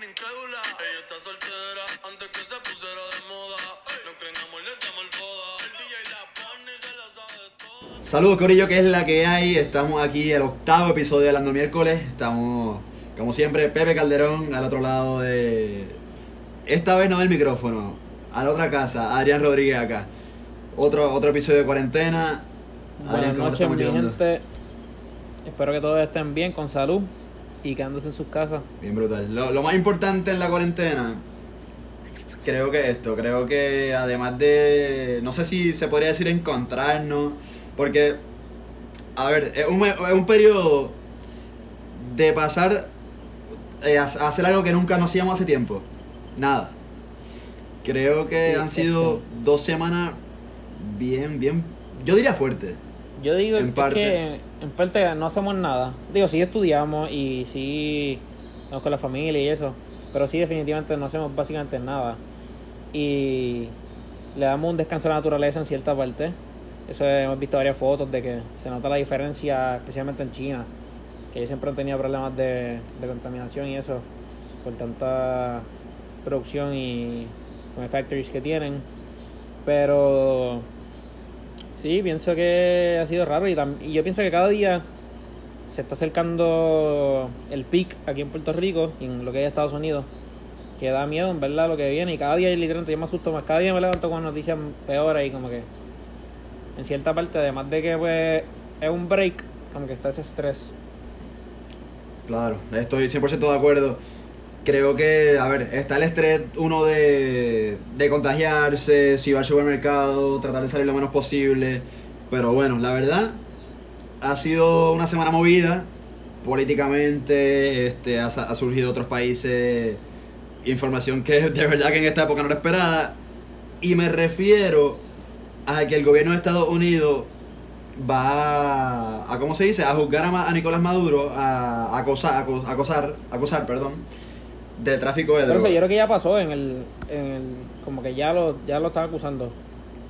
una incrédula. Ella está soltera antes que se pusiera de moda. No creen amor, le damos el foda. El DJ la pone y se la sabe toda. Saludos Corillo, que es la que hay. Estamos aquí, el octavo episodio de Hablando Miércoles. Estamos, como siempre, Pepe Calderón al otro lado de... Esta vez no del micrófono, a la otra casa, Adrián Rodríguez acá. Otro, otro episodio de cuarentena. Buenas ¿cómo te noches, mi gente. Espero que todos estén bien, con salud y quedándose en sus casas. Bien brutal. Lo, lo más importante en la cuarentena, creo que esto, creo que además de, no sé si se podría decir encontrarnos, porque, a ver, es un, es un periodo de pasar eh, a, a hacer algo que nunca nos hacíamos hace tiempo. Nada. Creo que Sí, han sido este. dos semanas bien, bien, yo diría fuerte. Yo digo En es parte. que en parte no hacemos nada. Digo, sí estudiamos y sí estamos con la familia y eso, pero sí definitivamente no hacemos básicamente nada. Y le damos un descanso a la naturaleza en cierta parte. Eso hemos visto varias fotos de que se nota la diferencia, especialmente en China, que ellos siempre han tenido problemas de, de contaminación y eso, por tanta producción y con factories que tienen. Pero Sí, pienso que ha sido raro y, tam- y yo pienso que cada día se está acercando el peak aquí en Puerto Rico y en lo que es Estados Unidos, que da miedo en verdad lo que viene y cada día literalmente yo me asusto más, cada día me levanto con noticias peores y como que en cierta parte, además de que pues es un break, como que está ese estrés. Claro, estoy 100% de acuerdo. Creo que, a ver, está el estrés uno de, de contagiarse, si va al supermercado, tratar de salir lo menos posible. Pero bueno, la verdad, ha sido una semana movida políticamente, este, ha, ha surgido otros países, información que de verdad que en esta época no era esperada. Y me refiero a que el gobierno de Estados Unidos va a, a ¿cómo se dice? A juzgar a, a Nicolás Maduro, a, acosar, acosar, acosar, perdón, del tráfico de Pero eso drogas. yo creo que ya pasó en el, en el como que ya lo, ya lo están acusando.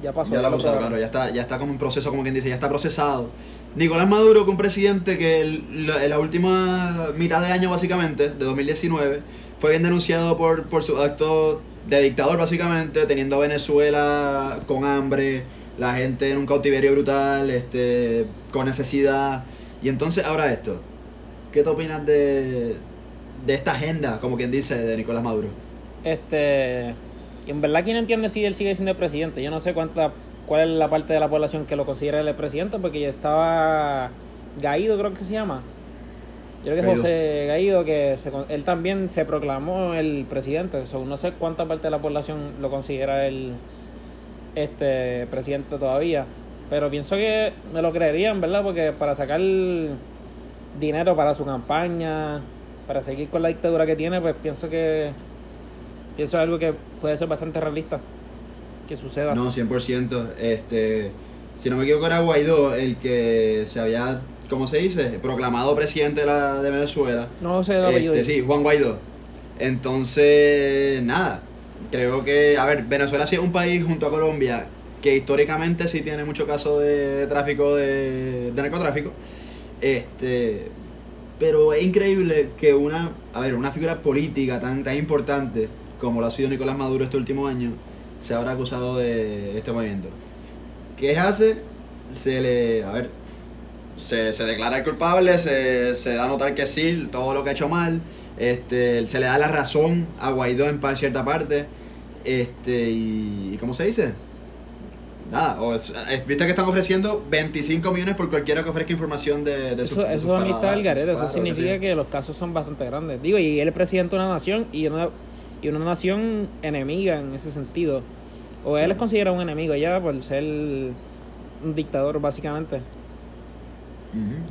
Ya pasó. Ya lo acusaron, claro, ya está, ya está como en proceso, como quien dice, ya está procesado. Nicolás Maduro, que un presidente que el- la- en la última mitad de año, básicamente, de 2019, fue bien denunciado por, por su acto de dictador, básicamente, teniendo a Venezuela con hambre, la gente en un cautiverio brutal, este, con necesidad. Y entonces, ahora esto, ¿qué te opinas de, de esta agenda, como quien dice, de Nicolás Maduro? Este, y en verdad, ¿quién entiende si él sigue siendo el presidente? Yo no sé cuánta, cuál es la parte de la población que lo considera el presidente, porque ya estaba Gaído, creo que se llama. Yo creo que Gaído. José Gaído, que se él también se proclamó el presidente. So, no sé cuánta parte de la población lo considera el este presidente todavía. Pero pienso que me lo creerían, ¿verdad? Porque para sacar dinero para su campaña, para seguir con la dictadura que tiene, pues pienso que pienso algo que puede ser bastante realista que suceda. No, 100%. Este, si no me equivoco, era Guaidó el que se había, ¿cómo se dice? Proclamado presidente de, la, de Venezuela. No sé el apellido. Este, sí, Juan Guaidó. Entonces, nada. Creo que, a ver, Venezuela sí es un país junto a Colombia que históricamente sí tiene mucho caso de tráfico de, de narcotráfico. Este, pero es increíble que una, a ver, una figura política tan, tan importante como lo ha sido Nicolás Maduro este último año, se habrá acusado de este movimiento. ¿Qué hace? Se le, a ver, se, se declara culpable, se, se da a notar que sí, todo lo que ha hecho mal, este, se le da la razón a Guaidó en cierta parte, este, y ¿cómo se dice? Nada, o es- es- viste que están ofreciendo 25 millones por cualquiera que ofrezca información de, Eso, de eso sus a mí está paradas, el sus garete, eso que significa que los casos son bastante grandes. Digo, y él es presidente de una nación y una, y una nación enemiga en ese sentido. O él es considerado un enemigo ya por ser un dictador, básicamente.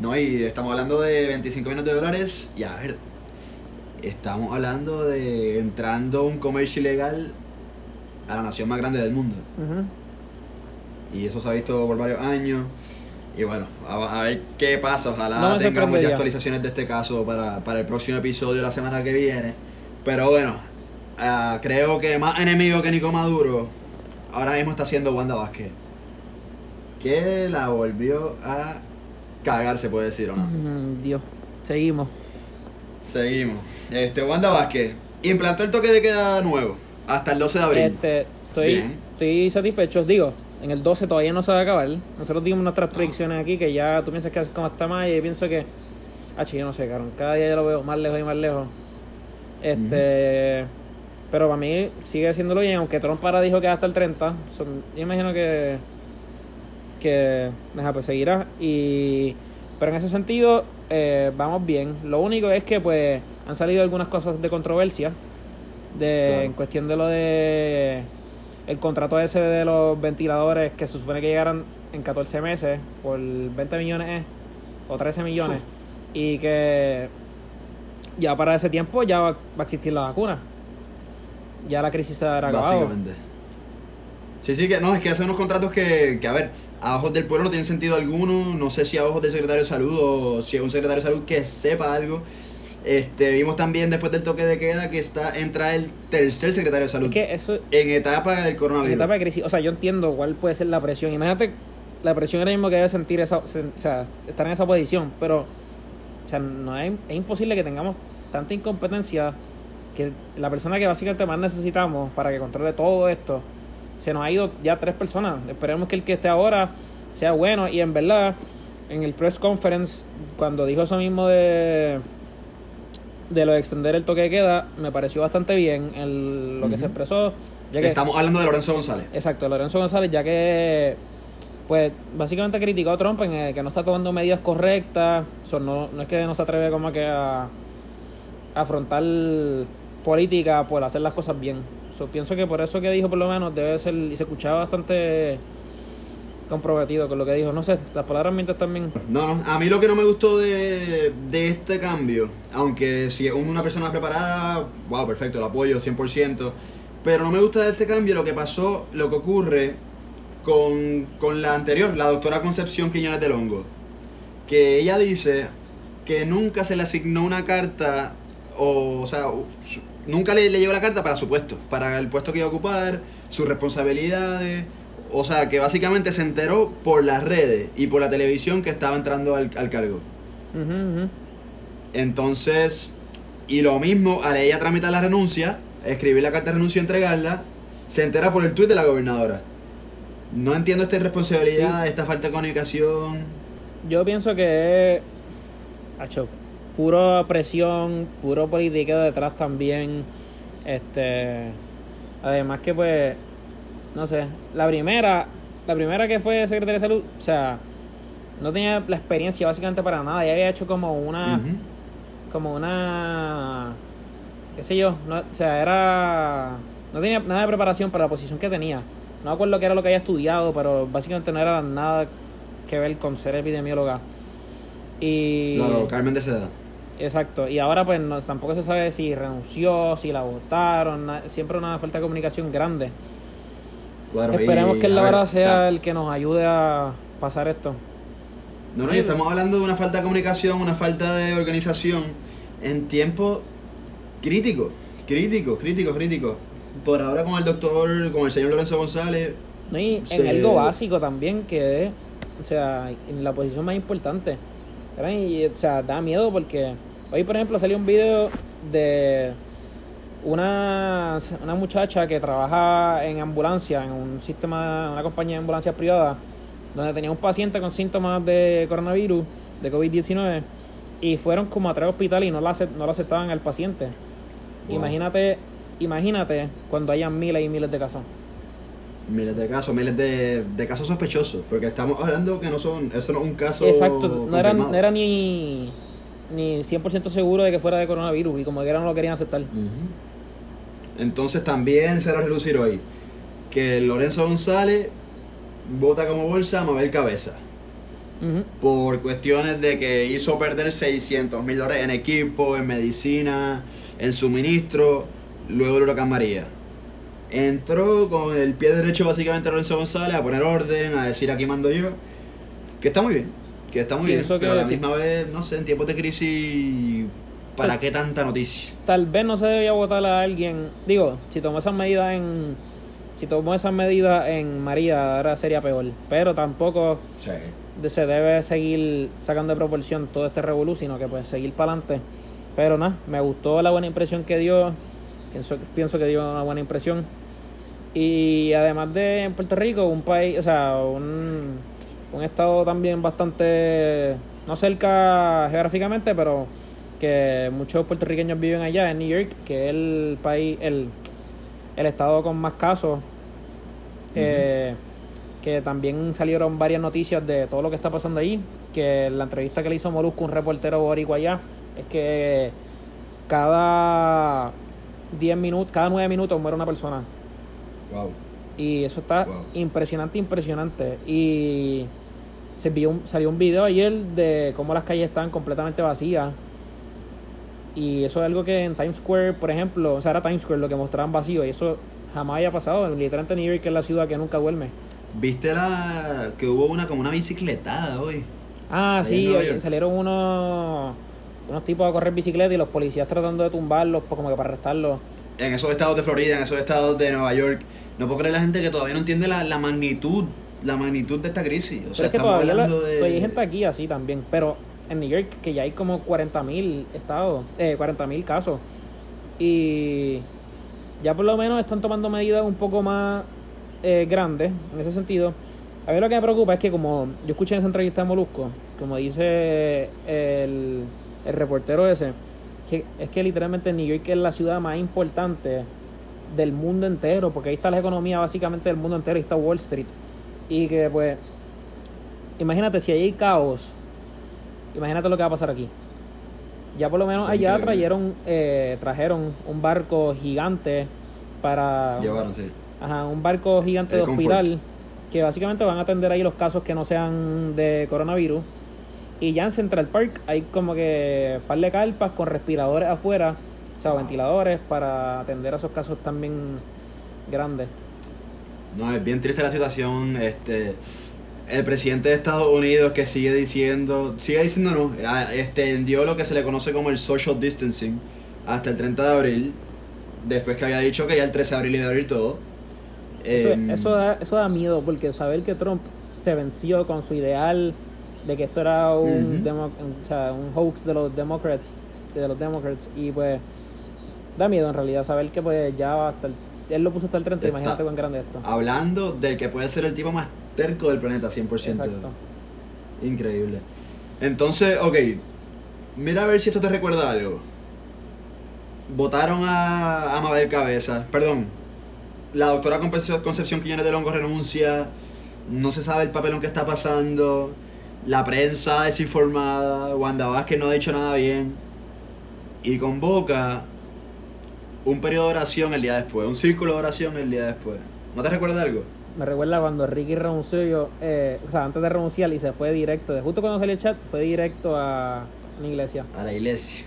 No, y estamos hablando de 25 millones de dólares. Y a ver, estamos hablando de entrando un comercio ilegal a la nación más grande del mundo. Y eso se ha visto por varios años. Y bueno, a, a ver qué pasa. Ojalá No tengamos ya actualizaciones de este caso para, para el próximo episodio la semana que viene. Pero bueno, ah, creo que más enemigo que Nico Maduro ahora mismo está siendo Wanda Vázquez. Que la volvió a cagar, se puede decir o no. Mm, Dios, seguimos. Seguimos. Este, Wanda Vázquez, Implantó el toque de queda nuevo hasta el 12 de abril. Este, estoy, Bien. estoy satisfecho. Digo, en el 12 todavía no se va a acabar. Nosotros dimos nuestras predicciones aquí que ya tú piensas que es como hasta mayo y pienso que. Ah, yo no sé, cabrón. Cada día yo lo veo más lejos y más lejos. Este. Pero para mí sigue haciéndolo bien, aunque Trump ahora dijo que hasta el 30. Son- yo imagino que. Que. Deja, pues seguirá. Y. Pero en ese sentido, eh, vamos bien. Lo único es que, pues, han salido algunas cosas de controversia. De, Claro. En cuestión de lo de. El contrato ese de los ventiladores que se supone que llegaran en 14 meses por 20 millones eh, o 13 millones. Y que ya para ese tiempo ya va, a existir la vacuna. Ya la crisis se habrá acabado. Básicamente. Sí, sí, que no, es que hacen unos contratos que, que, a ver, a ojos del pueblo no tienen sentido alguno. No sé si a ojos del secretario de salud o si es un secretario de salud que sepa algo. Este, vimos también después del toque de queda que está entra el tercer secretario de salud Es que eso en etapa del en coronavirus. etapa de crisis, o sea, yo entiendo cuál puede ser la presión. Imagínate la presión ahora mismo que debe sentir esa, sen- o sea, estar en esa posición, pero o sea, no es, es imposible que tengamos tanta incompetencia que la persona que básicamente más necesitamos para que controle todo esto se nos ha ido ya tres personas. Esperemos que el que esté ahora sea bueno y en verdad en el press conference cuando dijo eso mismo de de lo de extender el toque de queda me pareció bastante bien el- lo que se expresó ya que Estamos hablando de Lorenzo González. Exacto, Lorenzo González, ya que, pues, básicamente criticó a Trump en que no está tomando medidas correctas. No, no es que no se atreve como que a, a afrontar política por hacer las cosas bien. So, pienso que por eso que dijo, por lo menos, debe ser, y se escuchaba bastante comprometido con lo que dijo. No sé, las palabras mientras también. No, no, a mí lo que no me gustó de, de este cambio, aunque si es una persona preparada, wow, perfecto, lo apoyo 100%, pero no me gusta de este cambio lo que pasó, lo que ocurre con, con la anterior, la doctora Concepción Quiñones del Hongo, que ella dice que nunca se le asignó una carta, o, o sea, nunca le, le llegó la carta para su puesto, para el puesto que iba a ocupar, sus responsabilidades. O sea, que básicamente se enteró por las redes y por la televisión que estaba entrando al, al cargo. Entonces, y lo mismo, al ella tramitar la renuncia, escribir la carta de renuncia y entregarla, se entera por el tuit de la gobernadora. No entiendo esta irresponsabilidad, esta falta de comunicación. Yo pienso que es. Hacho, pura presión, puro politiqueo detrás también. Este. Además que pues. No sé. La primera. La primera que fue secretaria de salud. O sea. No tenía la experiencia básicamente para nada. Ella había hecho como una. Ujú. Como una. qué sé yo. No, o sea, era. No tenía nada de preparación para la posición que tenía. No me acuerdo qué era lo que había estudiado, pero básicamente no era nada que ver con ser epidemióloga. Y. Claro, Carmen de Seda. Exacto. Y ahora pues no, tampoco se sabe si renunció, si la votaron. na- siempre una falta de comunicación grande. Claro, Esperemos y, que ver, sea el que nos ayude a pasar esto. No, no, y estamos hablando de una falta de comunicación, una falta de organización en tiempos críticos, críticos, críticos, críticos. Por ahora con el doctor, con el señor Lorenzo González, ¿no? Y en algo básico también, que es, o sea, en la posición más importante. Y, o sea, da miedo porque hoy, por ejemplo, salió un video de una, una muchacha que trabaja en ambulancia, en un sistema, una compañía de ambulancias privada, donde tenía un paciente con síntomas de coronavirus, de COVID-19, y fueron como a tres hospitales y no lo, acep- no lo aceptaban al paciente. Wow. Imagínate, imagínate cuando hayan miles y miles de casos. miles de casos, miles de, de casos sospechosos, porque estamos hablando que no son, eso no es un caso Exacto, no era, no era ni, ni 100% seguro de que fuera de coronavirus y como que era no lo querían aceptar. Entonces también se va a relucir hoy que Lorenzo González vota como bolsa a Mabel Cabeza. Por cuestiones de que hizo perder 600 mil dólares en equipo, en medicina, en suministro, luego del huracán María. Entró con el pie derecho básicamente Lorenzo González a poner orden, a decir aquí mando yo, que está muy bien, que está muy bien, pero a la misma vez, no sé, en tiempos de crisis, ¿para qué tanta noticia? Tal vez no se debía votar a alguien, digo, si tomó esas medidas en si tomó esas medidas en María ahora sería peor, pero tampoco Sí. se debe seguir sacando de proporción todo este revolú, sino que pues seguir para adelante. Pero nada, me gustó la buena impresión que dio Pienso, pienso que dio una buena impresión. Y además de en Puerto Rico, un país, o sea, un, un estado también bastante, no cerca geográficamente, pero que muchos puertorriqueños viven allá, en New York, que es el país, el, el estado con más casos. eh, que también salieron varias noticias de todo lo que está pasando ahí. Que la entrevista que le hizo Molusco, un reportero boricua allá, es que cada 10 minutos, cada 9 minutos muere una persona. Wow. Y eso está Wow. impresionante, impresionante. Y se vio un- salió un video ayer de cómo las calles están completamente vacías. Y eso es algo que en Times Square, por ejemplo, o sea, era Times Square lo que mostraban vacío. Y eso jamás había pasado. Literalmente New York es la ciudad que nunca duerme. ¿Viste la que hubo una como una bicicletada hoy? Ah, sí, York. salieron unos, unos tipos a correr bicicleta y los policías tratando de tumbarlos, pues, como que para arrestarlos. En esos estados de Florida, en esos estados de Nueva York, no puedo creer la gente que todavía no entiende la, la magnitud, la magnitud de esta crisis. O sea, pero es que estamos todavía, la- hablando de... hay gente aquí así también, pero en New York que ya hay como 40.000 estados, eh, 40.000 casos. Y ya por lo menos están tomando medidas un poco más eh, grandes en ese sentido. A mí lo que me preocupa es que como yo escuché en esa entrevista de Molusco, como dice el, el reportero ese, que es que literalmente New York es la ciudad más importante del mundo entero, porque ahí está la economía básicamente del mundo entero, ahí está Wall Street. Y que pues, imagínate si ahí hay caos, imagínate lo que va a pasar aquí. Ya por lo menos es allá increíble. trajeron, eh, trajeron un barco gigante para... Llevaron, sí. Ajá, un barco gigante El de Comfort. hospital que básicamente van a atender ahí los casos que no sean de coronavirus. Y ya en Central Park hay como que par de carpas con respiradores afuera, o sea, Wow. ventiladores para atender a esos casos también grandes. No, es bien triste la situación. Este, el presidente de Estados Unidos que sigue diciendo, sigue diciendo no, extendió lo que se le conoce como el social distancing hasta el 30 de abril, después que había dicho que ya el 13 de abril iba a abrir todo. Eso, Em, eso, da, eso da miedo porque saber que Trump se venció con su ideal de que esto era un, Ujú. demo- o sea, un hoax de los Democrats, de los y pues da miedo en realidad saber que pues ya hasta el, él lo puso hasta el 30, Está- imagínate cuán grande es esto. Hablando del que puede ser el tipo más terco del planeta, 100%. Exacto. Increíble. Entonces, ok. Mira a ver si esto te recuerda algo. Votaron a, a Mabel Cabeza. Perdón. La doctora Concepción Quiñones de Longo renuncia. No se sabe el papelón que está pasando. La prensa desinformada. Wanda Vázquez no ha dicho nada bien. Y convoca un periodo de oración el día después. Un círculo de oración el día después. ¿No te recuerda algo? Me recuerda cuando Ricky renunció, yo, eh, o sea, antes de renunciar y se fue directo, de justo cuando salió el chat, fue directo a una iglesia. a la iglesia.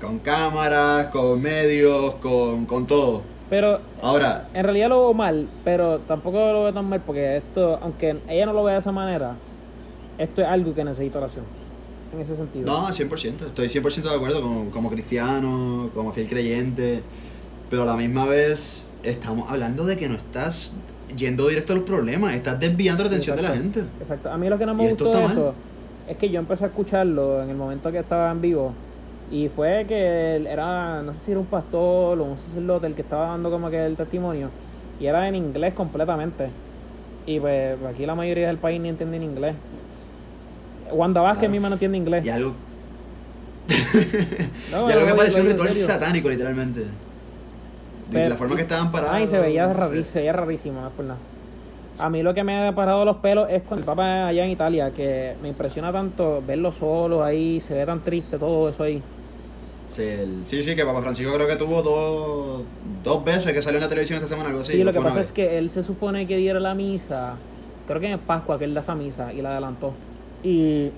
Con cámaras, con medios, con, con todo. Pero Ahora, En realidad lo veo mal, pero tampoco lo veo tan mal porque esto, aunque ella no lo vea de esa manera, esto es algo que necesita oración. En ese sentido. no, 100%, estoy 100% de acuerdo como, como cristiano, como fiel creyente, pero a la misma vez estamos hablando de que no estás yendo directo a los problemas, estás desviando la atención de la gente. Exacto. A mí lo que no Y me esto gustó de mal. eso es que yo empecé a escucharlo en el momento que estaba en vivo. Y fue que era, no sé si era un pastor o un sacerdote el que estaba dando como que el testimonio. Y era en inglés completamente. Y pues aquí la mayoría del país ni entiende en inglés. Wanda Vázquez Claro. misma no entiende inglés. Y algo, No, y algo no, que lo parecía un ritual satánico, literalmente. De Pero- la forma que estaban parados. Ay, se veía, no rari- se veía rarísimo, no es por nada. A mí lo que me ha parado los pelos es cuando el Papa allá en Italia, que me impresiona tanto verlo solo ahí, se ve tan triste todo eso ahí. Sí, el- sí, sí, que Papa Francisco creo que tuvo dos, dos veces que salió en la televisión esta semana, algo así. Sí, lo que pasa es que él se supone que diera la misa, creo que en Pascua que él da esa misa y la adelantó. Y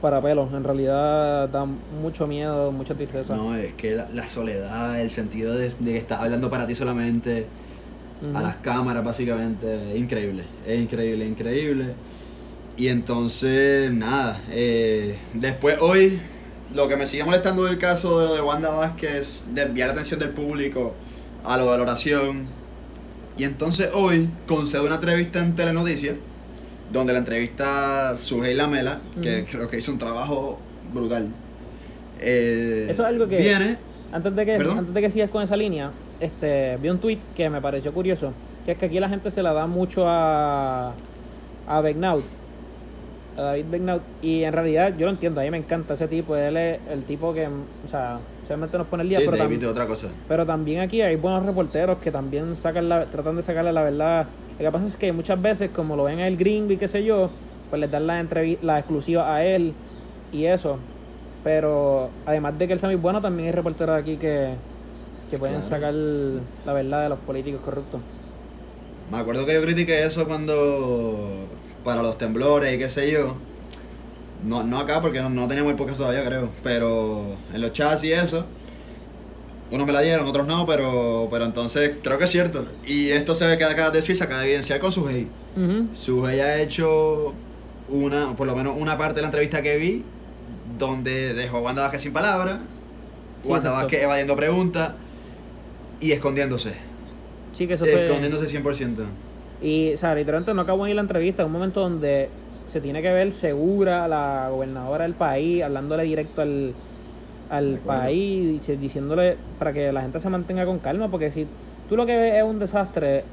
para pelos, en realidad da mucho miedo, mucha tristeza. No, es que la, la soledad, el sentido de, de que estás hablando para ti solamente, Ujú. a las cámaras básicamente, es increíble, es increíble, increíble. Y entonces, nada, eh, después hoy, lo que me sigue molestando del caso de lo de Wanda Vázquez es desviar la atención del público a lo de la oración. Y entonces hoy concede una entrevista en Telenoticias, donde la entrevista a Sujei Lamela, que creo que hizo un trabajo brutal. Eh, Eso es algo que- Viene Antes de que ¿Perdón? antes de que sigas con esa línea, este vi un tweet que me pareció curioso, que es que aquí la gente se la da mucho a a Begnaud, a David Begnaud y en realidad yo lo entiendo, a mí me encanta ese tipo, él es el tipo que, o sea, solamente nos pone el día, Sí, pero, David tam- es otra cosa. pero también aquí hay buenos reporteros que también sacan la, tratan de sacarle la verdad. Lo que pasa es que muchas veces, como lo ven a el gringo y qué sé yo, pues les dan la la exclusiva a él y eso. Pero además de que él sea muy bueno, también hay reporteros aquí que, que pueden Claro. sacar la verdad de los políticos corruptos. Me acuerdo que yo critiqué eso cuando. para los temblores y qué sé yo. No, no acá porque no, no teníamos el podcast todavía, creo. Pero en los chats y eso. Unos me la dieron, otros no, pero, pero entonces creo que es cierto. Y esto se ve que acá de Suiza, acaba de evidenciar con Sujei. Ujú. Sujei ha hecho una, por lo menos una parte de la entrevista que vi, donde dejó a Wanda Vázquez sin palabras, Sí, Wanda. Vázquez evadiendo preguntas y escondiéndose. Sí, que eso fue... Escondiéndose 100%. Y, o sea, literalmente no acabó ahí la entrevista, en un momento donde se tiene que ver segura la gobernadora del país, hablándole directo al, al país, diciéndole para que la gente se mantenga con calma, porque si tú lo que ves es un desastre,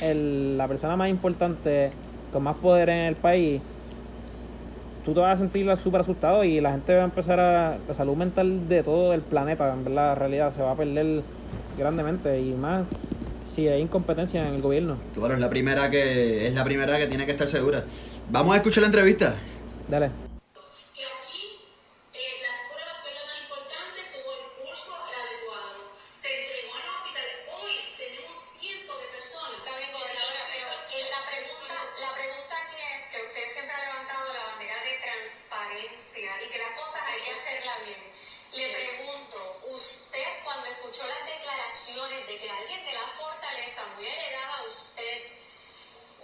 el- la persona más importante, con más poder en el país, tú te vas a sentir súper asustado y la gente va a empezar a, la salud mental de todo el planeta, en verdad, la realidad, se va a perder grandemente y más si hay incompetencia en el gobierno. Claro, es la primera que es la primera que tiene que estar segura. Vamos a escuchar la entrevista. Dale. que aquí las pruebas que es lo más importante tuvo el curso adecuado. Se entregó a los hospitales. Hoy tenemos cientos de personas. Está bien, gobernadora, pero la pregunta, la pregunta aquí es que usted siempre ha levantado la bandera de transparencia y que las cosas hay que hacerlas bien. Le pregunto, usted cuando escuchó las declaraciones de que alguien de la fortaleza muy allegada a usted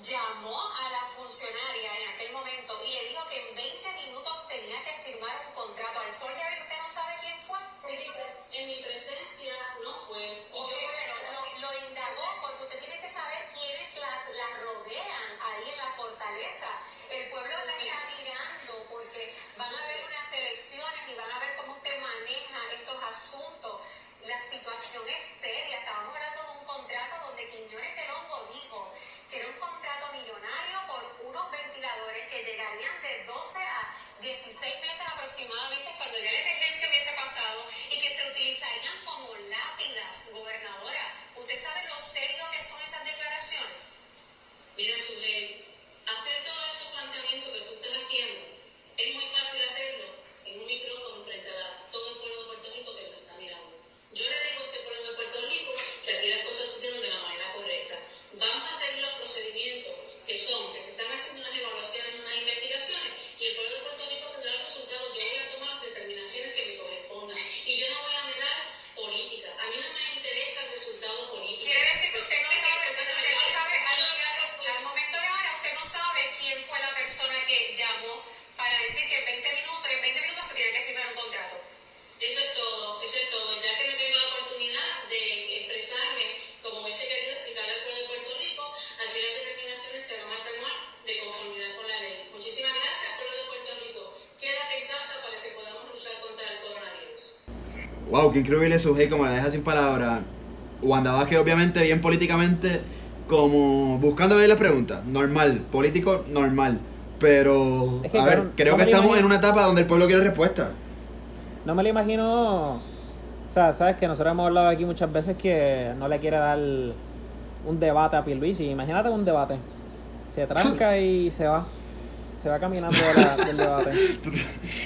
llamó a la funcionaria en aquel momento y le dijo que en 20 minutos tenía que firmar un contrato al sol ya usted no sabe quién fue. En mi, en mi presencia no fue. Ok, pero lo, lo indagó porque usted tiene que saber quiénes las, las rodean ahí en la fortaleza. El pueblo la está mirando porque van a haber unas elecciones y van a ver cómo usted maneja estos asuntos. La situación es seria. Estábamos hablando de un contrato donde Quiñones del Hongo dijo era un contrato millonario por unos ventiladores que llegarían de 12 a 16 meses aproximadamente cuando ya la emergencia hubiese pasado y que se utilizarían como lápidas, gobernadora. ¿Usted sabe lo serio que son esas declaraciones? Mira, Sujel, hacer todos esos planteamientos que tú estás haciendo es muy fácil hacerlo en un micrófono frente a todo el pueblo de Puerto Rico que nos está mirando. Yo le digo a ese pueblo de Puerto Rico que aquí las cosas se hicieron de la manera correcta. Vamos a hacer los procedimientos que son, que se están haciendo unas evaluaciones, unas investigaciones, y el pueblo de Puerto Rico tendrá los resultados. Yo voy a tomar las determinaciones que me correspondan. Y yo no voy a mirar política. A mí no me interesa el resultado político. Quiere decir que usted no sabe, usted no sabe, al, al momento de ahora, usted no sabe quién fue la persona que llamó para decir que en 20 minutos, en 20 minutos se tiene que firmar un contrato. Eso es todo, eso es todo. Ya que me tengo la oportunidad de expresarme como hubiese querido explicarle al pueblo de Puerto Rico, aquí las determinaciones se van a tomar de conformidad con la ley. Muchísimas gracias, pueblo de Puerto Rico. Quédate en casa para que podamos luchar contra el coronavirus. Wow, qué increíble Sujei como la deja sin palabras. Wanda Vázquez obviamente bien políticamente como buscando ver las preguntas. Normal, político normal. Pero, Es que, a ver, creo no que estamos en una etapa donde el pueblo quiere respuesta. No me lo imagino. O sea, sabes que nosotros hemos hablado aquí muchas veces que no le quiere dar un debate a Pierluisi. Imagínate un debate. Se tranca y se va. Se va caminando de la- del debate. ¿Tú, te-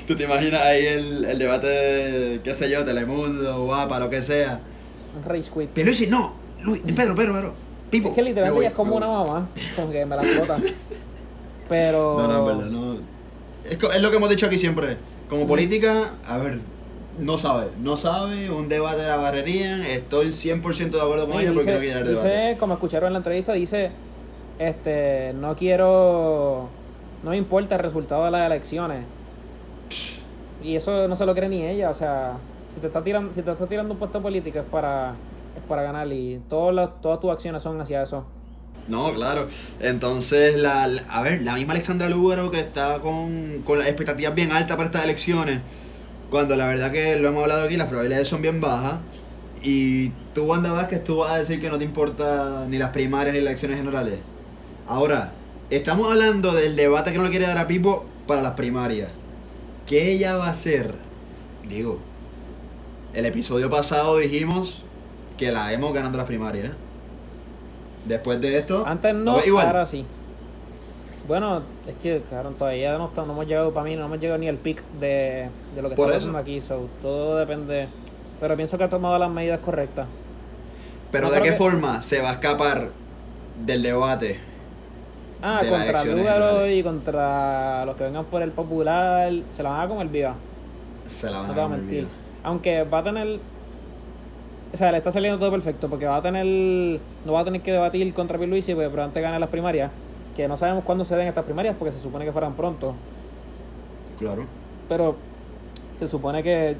tú te imaginas ahí el, el debate de, qué sé yo, Telemundo, Guapa, lo que sea. Un rage quit. Pero Luis, no, Luis, Pedro, Pedro, Pedro. Pipo. Es que literalmente voy, es como una mamá. Como que me la explota. Pero. No, no, es verdad, no. Es, lo que hemos dicho aquí siempre. Como política, a ver, no sabe. No sabe, un debate la barrerían. Estoy 100% de acuerdo con ella porque dice, no quiere dar debate. dice, como escucharon en la entrevista, dice, este, no quiero, no importa el resultado de las elecciones. Y eso no se lo cree ni ella, o sea, si te está tirando, si te está tirando un puesto político es para, es para ganar y todas las, todas tus acciones son hacia eso. No, claro. Entonces, la, a ver, la misma Alexandra Lúgaro que está con, con las expectativas bien altas para estas elecciones, Cuando la verdad que lo hemos hablado aquí, las probabilidades son bien bajas. Y tú, Wanda Vázquez, tú vas a decir que no te importa ni las primarias ni las elecciones generales. Ahora, estamos hablando del debate que no le quiere dar a Pipo para las primarias. ¿Qué ella va a hacer? Digo, el episodio pasado dijimos que la hemos ganando las primarias. Después de esto, Antes ¿lo no, igual? ahora sí. Bueno, es que claro, todavía no, está- no hemos llegado, para mí, no hemos llegado ni al pic de, de lo que Por está pasando aquí. So, todo depende. Pero pienso que ha tomado las medidas correctas. Pero No ¿de qué que- forma se va a escapar del debate? Ah, De contra Lugaro y contra los que vengan por el popular, se la van a comer viva. Se la van No a te voy a comer mentir. viva. Aunque va a tener. O sea, le está saliendo todo perfecto porque va a tener. No va a tener que debatir contra Pierluisi porque probablemente gane las primarias. Que no sabemos cuándo se den estas primarias porque se supone que fueran pronto. Claro. Pero se supone que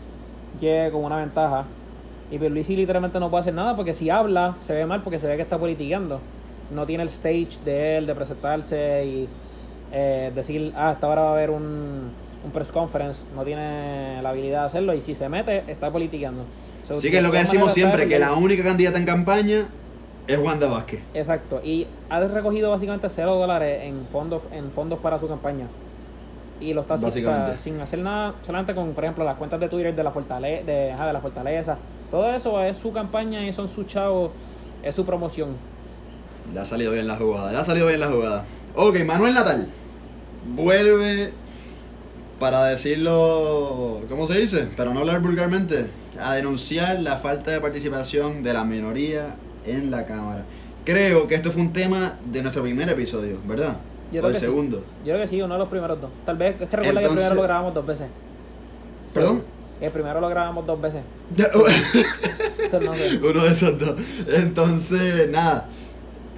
llegue con una ventaja. Y Pierluisi literalmente no puede hacer nada porque si habla se ve mal porque se ve que está politiqueando. No tiene el stage de él de presentarse y eh, decir, ah, hasta ahora va a haber un, un press conference. No tiene la habilidad de hacerlo y si se mete está politiqueando. So, Sí que es lo que decimos siempre, que la única candidata en campaña es Wanda Vázquez. Exacto. Y ha recogido básicamente cero dólares en fondos, en fondos para su campaña. Y lo está o sea, sin hacer nada, solamente con, por ejemplo, las cuentas de Twitter de la fortaleza, de, de la fortaleza. Todo eso es su campaña y son sus chavos, es su promoción. Le ha salido bien la jugada, le ha salido bien la jugada. Ok, Manuel Natal vuelve para decirlo, ¿cómo se dice? Para no hablar vulgarmente, a denunciar la falta de participación de la minoría en la Cámara. Creo que esto fue un tema de nuestro primer episodio, ¿verdad? Yo o el que sí. segundo. Yo creo que sí, uno de los primeros dos. Tal vez, es que recuerda que el Entonces- primero lo grabamos dos veces. ¿Perdón? El primero lo grabamos dos veces. Uno de esos dos. Entonces, nada.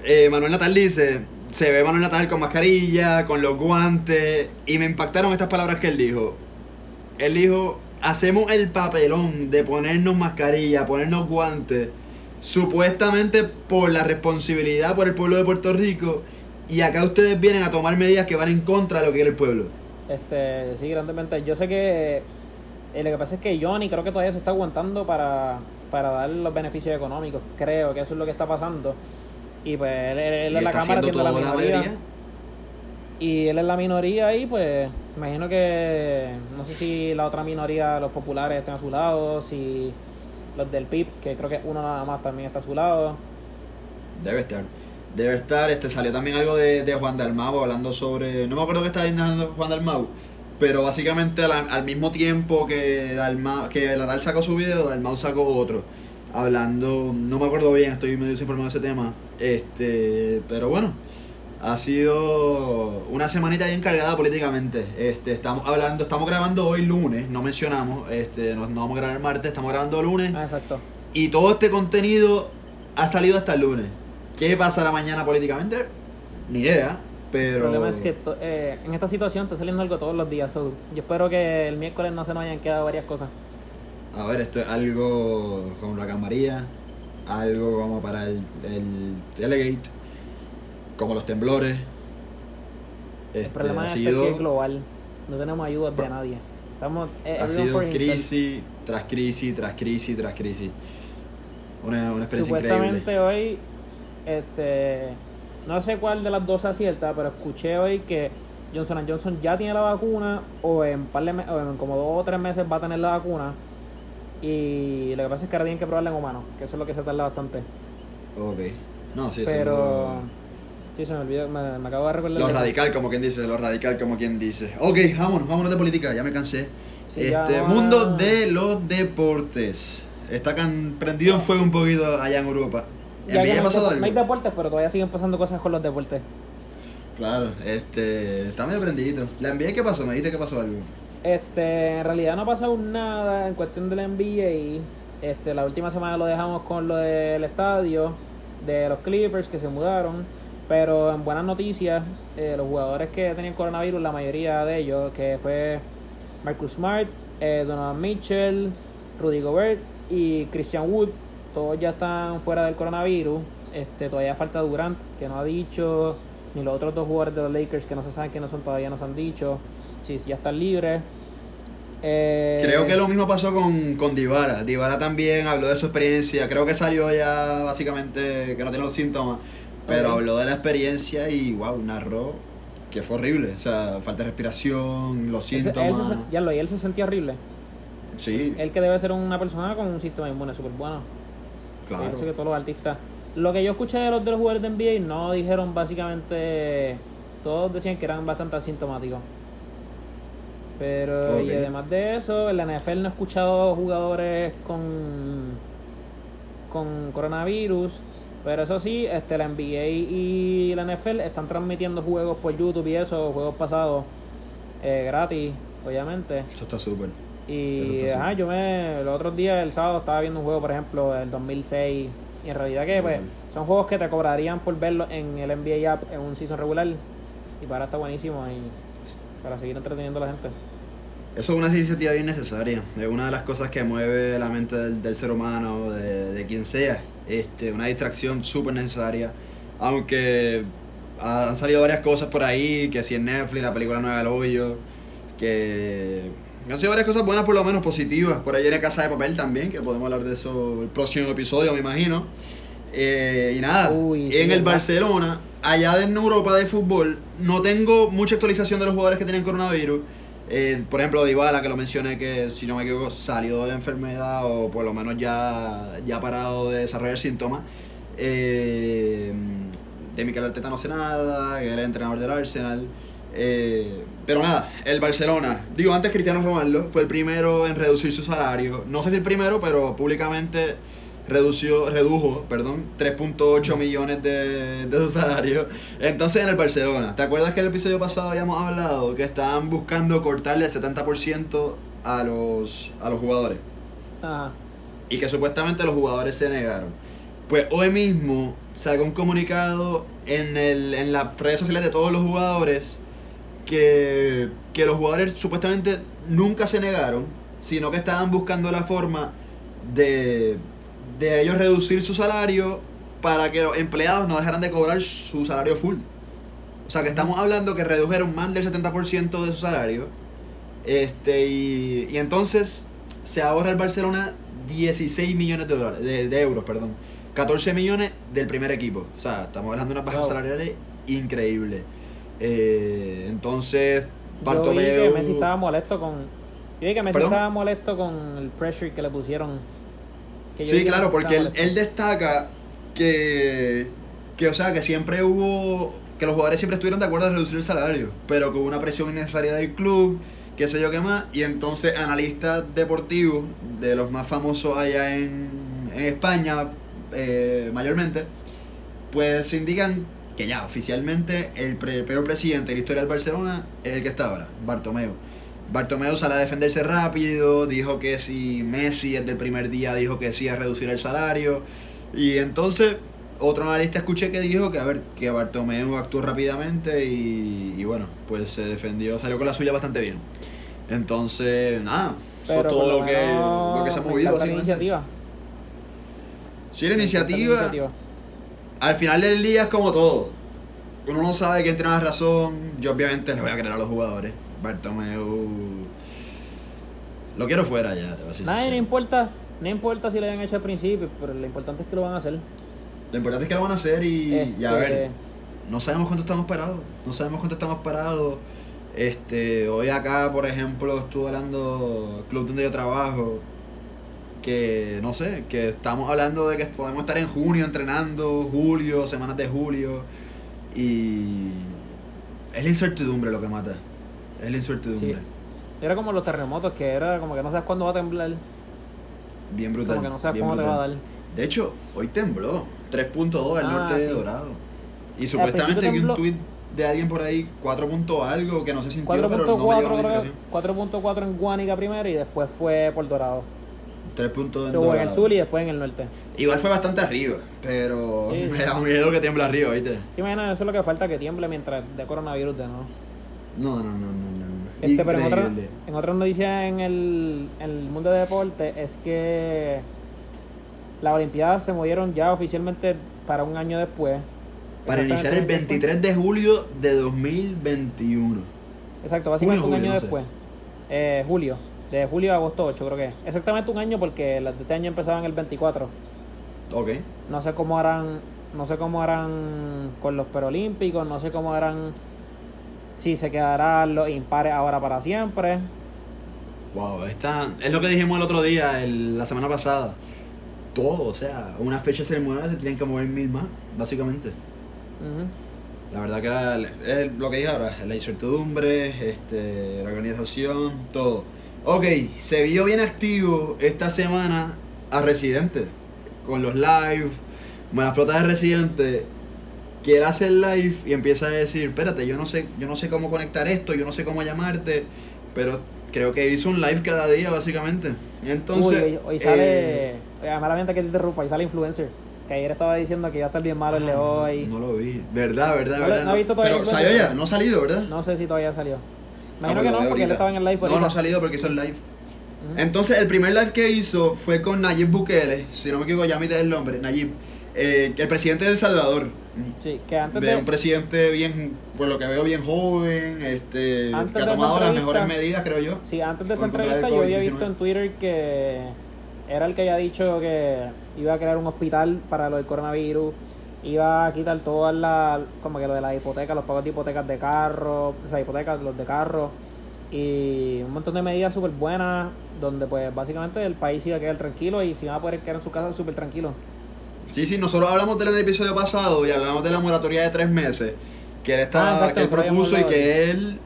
Eh, Manuel Natal dice: Se ve Manuel Natal con mascarilla, con los guantes. Y me impactaron estas palabras que él dijo. Él dijo: Hacemos el papelón de ponernos mascarilla, ponernos guantes. Supuestamente por la responsabilidad por el pueblo de Puerto Rico. Y acá ustedes vienen a tomar medidas que van en contra de lo que quiere el pueblo. Este, sí, grandemente. Yo sé que eh, lo que pasa es que Johnny creo que todavía se está aguantando para, para dar los beneficios económicos. Creo que eso es lo que está pasando. Y pues él, él- Y es la cámara siendo la minoría. Y él es la minoría ahí, pues imagino que no sé si la otra minoría, los populares, están a su lado, si los del PIB, que creo que uno nada más también está a su lado. Debe estar. Debe estar. Este salió también algo de, de Juan Dalmau hablando sobre. No me acuerdo qué estaba diciendo Juan Dalmau. Pero básicamente al, al mismo tiempo que Dalmau, que la tal sacó su video, Dalmau sacó otro. Hablando. No me acuerdo bien, estoy medio desinformado de ese tema. Este. Pero bueno. Ha sido una semanita bien cargada políticamente. Este, estamos hablando, estamos grabando hoy lunes, no mencionamos, este, no, no vamos a grabar el martes, estamos grabando lunes. Ah, exacto. Y todo este contenido ha salido hasta el lunes. ¿Qué pasará mañana políticamente? Ni idea, pero... El problema es que eh, en esta situación está saliendo algo todos los días. so, yo espero que el miércoles no se nos hayan quedado varias cosas. A ver, esto es algo como la camarilla, algo como para el, el Delegate, como los temblores. El Este, problema ha es este sido, es global. No tenemos ayuda de nadie. Estamos. eh, ha sido crisis tras crisis, tras crisis, tras crisis. Una, una experiencia Supuestamente increíble. hoy, este, no sé cuál de las dos acierta, pero escuché hoy que Johnson Johnson ya tiene la vacuna o en, par de o en como dos o tres meses va a tener la vacuna. Y lo que pasa es que ahora tienen que probarla en humanos, que eso es lo que se tarda bastante. Ok. No, sí, pero, sí, se me olvidó, me, me acabo de recordar. Lo de- radical, como quien dice, lo radical, como quien dice. Ok, vámonos, vámonos de política, ya me cansé. Sí, este mundo de los deportes. Está can- prendido en fuego un poquito allá en Europa. ¿En Ya NBA no, hay pasado depo- no hay algo? deportes, pero todavía siguen pasando cosas con los deportes. Claro, este. Está medio prendidito. ¿La NBA qué pasó? Me dijiste que pasó algo. Este, en realidad no ha pasado nada en cuestión de la NBA. Este, la última semana lo dejamos con lo del estadio de los Clippers que se mudaron. Pero en buenas noticias, eh, los jugadores que tenían coronavirus, la mayoría de ellos, que fue Marcus Smart, eh, Donovan Mitchell, Rudy Gobert y Christian Wood, todos ya están fuera del coronavirus. Este, todavía falta Durant, que no ha dicho, ni los otros dos jugadores de los Lakers que no se saben quiénes son, todavía no se han dicho. Sí, ya están libres. Eh, Creo que lo mismo pasó con, con Dybala. Dybala también habló de su experiencia. Creo que salió ya básicamente que no tiene los síntomas. Pero habló de la experiencia y wow, narró que fue horrible. O sea, falta de respiración, los síntomas. ya lo, y él se sentía horrible. Sí, Él que debe ser una persona con un sistema inmune súper bueno. claro. Yo sé que todos los artistas. Lo que yo escuché de los de los jugadores de NBA no dijeron básicamente. Todos decían que eran bastante asintomáticos. Pero, y además de eso, en la NFL no he escuchado jugadores con. con coronavirus. Pero eso sí, este, la NBA y la NFL están transmitiendo juegos por YouTube y eso, juegos pasados, eh, gratis, obviamente. Eso está súper. Y está ajá, yo me. Los otros días, el sábado, estaba viendo un juego, por ejemplo, del 2006. Y en realidad, que pues, son juegos que te cobrarían por verlo en el NBA App en un season regular. Y para está buenísimo. Y para seguir entreteniendo a la gente. Eso es una iniciativa bien necesaria. Es una de las cosas que mueve la mente del, del ser humano, de, de quien sea. Este, una distracción súper necesaria. Aunque han salido varias cosas por ahí, que si en Netflix, la película Nueva del Hoyo, que han sido varias cosas buenas, por lo menos positivas. Por ahí viene Casa de Papel también, que podemos hablar de eso el próximo episodio, me imagino. Eh, y nada, Uy, sí, en el ¿verdad? Barcelona, allá en Europa de fútbol, no tengo mucha actualización de los jugadores que tienen coronavirus. Eh, por ejemplo, Dybala, que lo mencioné, que si no me equivoco salió de la enfermedad o por lo menos ya, ya ha parado de desarrollar síntomas. Eh, de Mikel Arteta no sé nada, que era el entrenador del Arsenal. Eh, pero nada, el Barcelona, digo antes Cristiano Ronaldo fue el primero en reducir su salario. No sé si el primero, pero públicamente redució, redujo, perdón, 3.8 millones de, de su salario. Entonces en el Barcelona, ¿te acuerdas que el episodio pasado habíamos hablado que estaban buscando cortarle el 70% a los, a los jugadores? Ajá. y que supuestamente los jugadores se negaron. Pues hoy mismo sacó un comunicado en, el, en las redes sociales de todos los jugadores que, que los jugadores supuestamente nunca se negaron, sino que estaban buscando la forma de, de ellos reducir su salario para que los empleados no dejaran de cobrar su salario full. O sea que estamos hablando que redujeron más del 70% de su salario. Este, y, y entonces se ahorra el Barcelona 16 millones de, dólares, de, de euros, perdón. 14 millones del primer equipo. O sea, estamos hablando de unas bajas Wow. salariales increíbles. Eh, entonces, Yo vi Bartomeu... que Messi estaba molesto con. Yo vi que Messi ¿Perdón? estaba molesto con el pressure que le pusieron. Que yo vi Sí, claro, porque él, él destaca que, que, o sea, que siempre hubo, que los jugadores siempre estuvieron de acuerdo en reducir el salario, pero hubo una presión innecesaria del club, qué sé yo qué más, y entonces analistas deportivos, de los más famosos allá en, en España, eh, mayormente, pues indican que ya oficialmente el pre- peor presidente de la historia del Barcelona es el que está ahora, Bartomeu. Bartomeu sale a defenderse rápido, dijo que si Messi desde el primer día dijo que sí a reducir el salario. Y entonces otro analista escuché que dijo que a ver, que Bartomeu actuó rápidamente y, y bueno, pues se defendió, salió con la suya bastante bien. Entonces, nada, eso es todo lo que, lo que se ha movido. la iniciativa. Sí, la iniciativa. al final del día es como todo. Uno no sabe quién tiene la razón. Yo obviamente le voy a creer a los jugadores. Bartomeu... Lo quiero fuera ya, te voy a ser Nadie no importa, no importa si le habían hecho al principio, pero lo importante es que lo van a hacer. Lo importante es que lo van a hacer y, y a Este, ver, no sabemos cuánto estamos parados. No sabemos cuánto estamos parados. Este, hoy acá, por ejemplo, estuve hablando club donde yo trabajo. Que no sé, que estamos hablando de que podemos estar en junio entrenando, julio, semanas de julio. Y es la incertidumbre lo que mata. Es la incertidumbre. Sí. Era como los terremotos, que era como que no sabes cuándo va a temblar, Bien brutal. como que no sabes cómo te va a dar. De hecho, hoy tembló 3.2 al Ah, norte de. Dorado. Y supuestamente vi un tweet de alguien por ahí, 4 punto algo, que no se sintió, pero no me llegó 4.4 la creo notificación. que- 4.4 en Guánica primero y después fue por Dorado. 3 puntos en Luego en el Dorado. sur y después en el norte. Igual fue bastante arriba, pero Sí, me da miedo que tiemble arriba, ¿viste? ¿Te imaginas? Eso es lo que falta que tiemble mientras de coronavirus de nuevo. No, no, no, no, no. no. Este, pero en otra, en otra noticia en el, en el mundo de deporte es que las Olimpiadas se movieron ya oficialmente para un año después. Para iniciar el Exactamente, 23 de julio de 2021. Exacto, básicamente un año no después. Eh, julio. De julio a agosto 8, creo que. es. Exactamente un año porque las de este año empezaban el 24. Ok. No sé cómo harán, no sé cómo harán con los perolímpicos, no sé cómo harán si se quedarán los impares ahora para siempre. Wow, esta, es lo que dijimos el otro día, el- la semana pasada. Todo, o sea, una fecha se mueve, se tienen que mover mil más, básicamente. La verdad que era, es lo que dije ahora, la incertidumbre, este, la organización, todo. Ok, se vio bien activo esta semana a Residente, con los live, me la explota de Residente, que él hace el live y empieza a decir, espérate, yo no sé, yo no sé cómo conectar esto, yo no sé cómo llamarte, pero creo que hizo un live cada día, básicamente. Entonces, Uy, hoy, hoy sale. eh, Oiga, malamente que te interrumpa, hoy sale influencer. Que ayer estaba diciendo que iba a estar bien malo el de hoy. Ah, No lo vi. Verdad, verdad, No verdad. no he visto todavía Pero el salió ya, no ha salido, ¿verdad? No sé si todavía salió. Ah, Imagino que no, porque él estaba en el live No, ahorita. no ha salido porque hizo el live. Entonces, el primer live que hizo fue con Nayib Bukele, si no me equivoco, ya me el nombre, Nayib, eh, el presidente de El Salvador. Sí, que antes De de. un presidente bien, por lo que veo, bien joven, este, Antes que ha tomado las mejores medidas, creo yo. Sí, antes de esa entrevista yo había COVID-19. visto en Twitter que era el que había dicho que iba a crear un hospital para lo del coronavirus, iba a quitar todas las, como que lo de las hipotecas, los pagos de hipotecas de carro, o sea, hipotecas, los de carro, y un montón de medidas súper buenas, donde pues básicamente el país iba a quedar tranquilo y se iban a poder quedar en su casa súper tranquilos. Sí, sí, nosotros hablamos de él en el episodio pasado y hablamos de la moratoria de tres meses que él, Ah, está, exacto, que él propuso y que él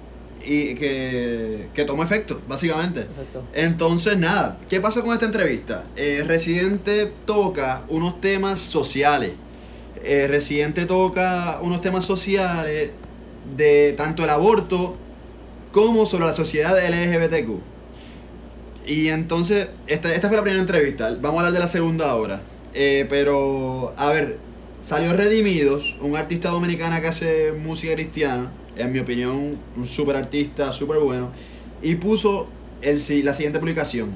y que, que tomó efecto, básicamente. Exacto. Entonces, nada, ¿qué pasa con esta entrevista? Eh, Residente toca unos temas sociales. Eh, Residente toca unos temas sociales de tanto el aborto como sobre la sociedad LGBTQ. Y entonces, esta, esta fue la primera entrevista. Vamos a hablar de la segunda ahora. Eh, pero, a ver, salió Redimidos, un artista dominicana que hace música cristiana. En mi opinión, un super artista, súper bueno. Y puso el, la siguiente publicación.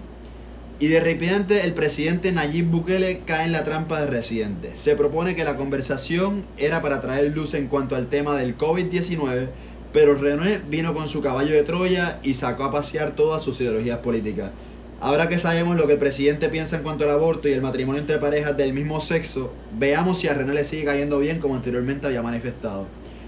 Y de repente el presidente Nayib Bukele cae en la trampa de Residente. Se propone que la conversación era para traer luz en cuanto al tema del COVID-19, pero René vino con su caballo de Troya y sacó a pasear todas sus ideologías políticas. Ahora que sabemos lo que el presidente piensa en cuanto al aborto y el matrimonio entre parejas del mismo sexo, veamos si a René le sigue cayendo bien como anteriormente había manifestado.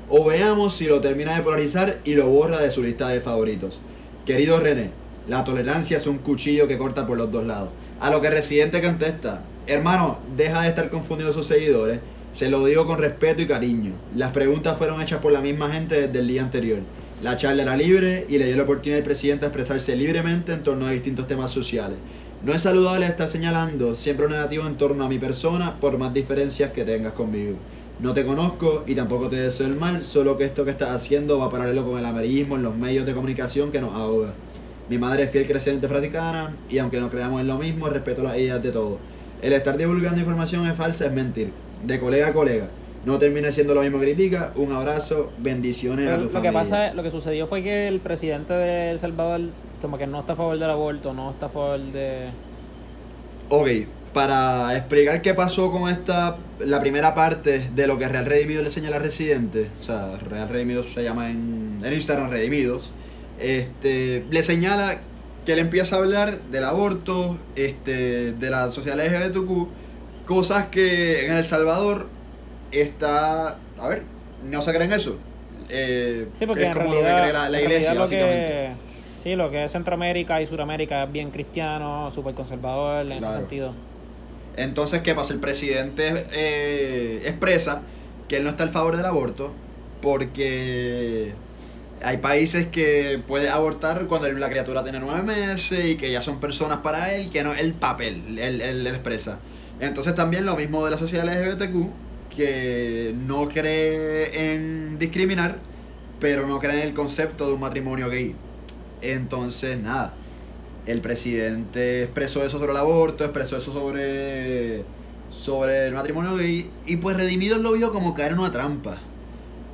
O veamos si lo termina de polarizar y lo borra de su lista de favoritos. Querido René, la tolerancia es un cuchillo que corta por los dos lados. A lo que Residente contesta, hermano, deja de estar confundiendo a sus seguidores. Se lo digo con respeto y cariño. Las preguntas fueron hechas por la misma gente desde el día anterior. La charla era libre y le dio la oportunidad al presidente a expresarse libremente en torno a distintos temas sociales. No es saludable estar señalando siempre lo negativo en torno a mi persona por más diferencias que tengas conmigo. No te conozco y tampoco te deseo el mal, solo que esto que estás haciendo va paralelo con el amarillismo en los medios de comunicación que nos ahoga. Mi madre es fiel creciente fraticana y aunque no creamos en lo mismo, respeto las ideas de todos. El estar divulgando información es falsa es mentir, de colega a colega. No termine siendo lo mismo que critica. Un abrazo, bendiciones a tu lo familia. que pasa, lo que sucedió fue que el presidente de El Salvador como que no está a favor del aborto, no está a favor de... Ok, para explicar qué pasó con esta, la primera parte de lo que Real Redimidos le señala a Residente, o sea, Real Redimidos se llama en, en Instagram Redimidos, este, le señala que él empieza a hablar del aborto, este, de la sociedad LGBTQ, cosas que en El Salvador está, a ver, no se creen eso. Eh, Sí, porque es en como realidad, lo que cree la, iglesia, básicamente. que, sí, lo que es Centroamérica y Suramérica es bien cristiano, súper conservador en ese sentido. Entonces, ¿qué pasa? El presidente eh, expresa que él no está a favor del aborto porque hay países que puede abortar cuando la criatura tiene nueve meses y que ya son personas para él, que no es el papel, él, él- él expresa. Entonces también lo mismo de la sociedad LGBTQ, que no cree en discriminar, pero no cree en el concepto de un matrimonio gay. Entonces, nada, el presidente expresó eso sobre el aborto, expresó eso sobre, sobre el matrimonio gay, y pues Redimidos lo vio como caer en una trampa.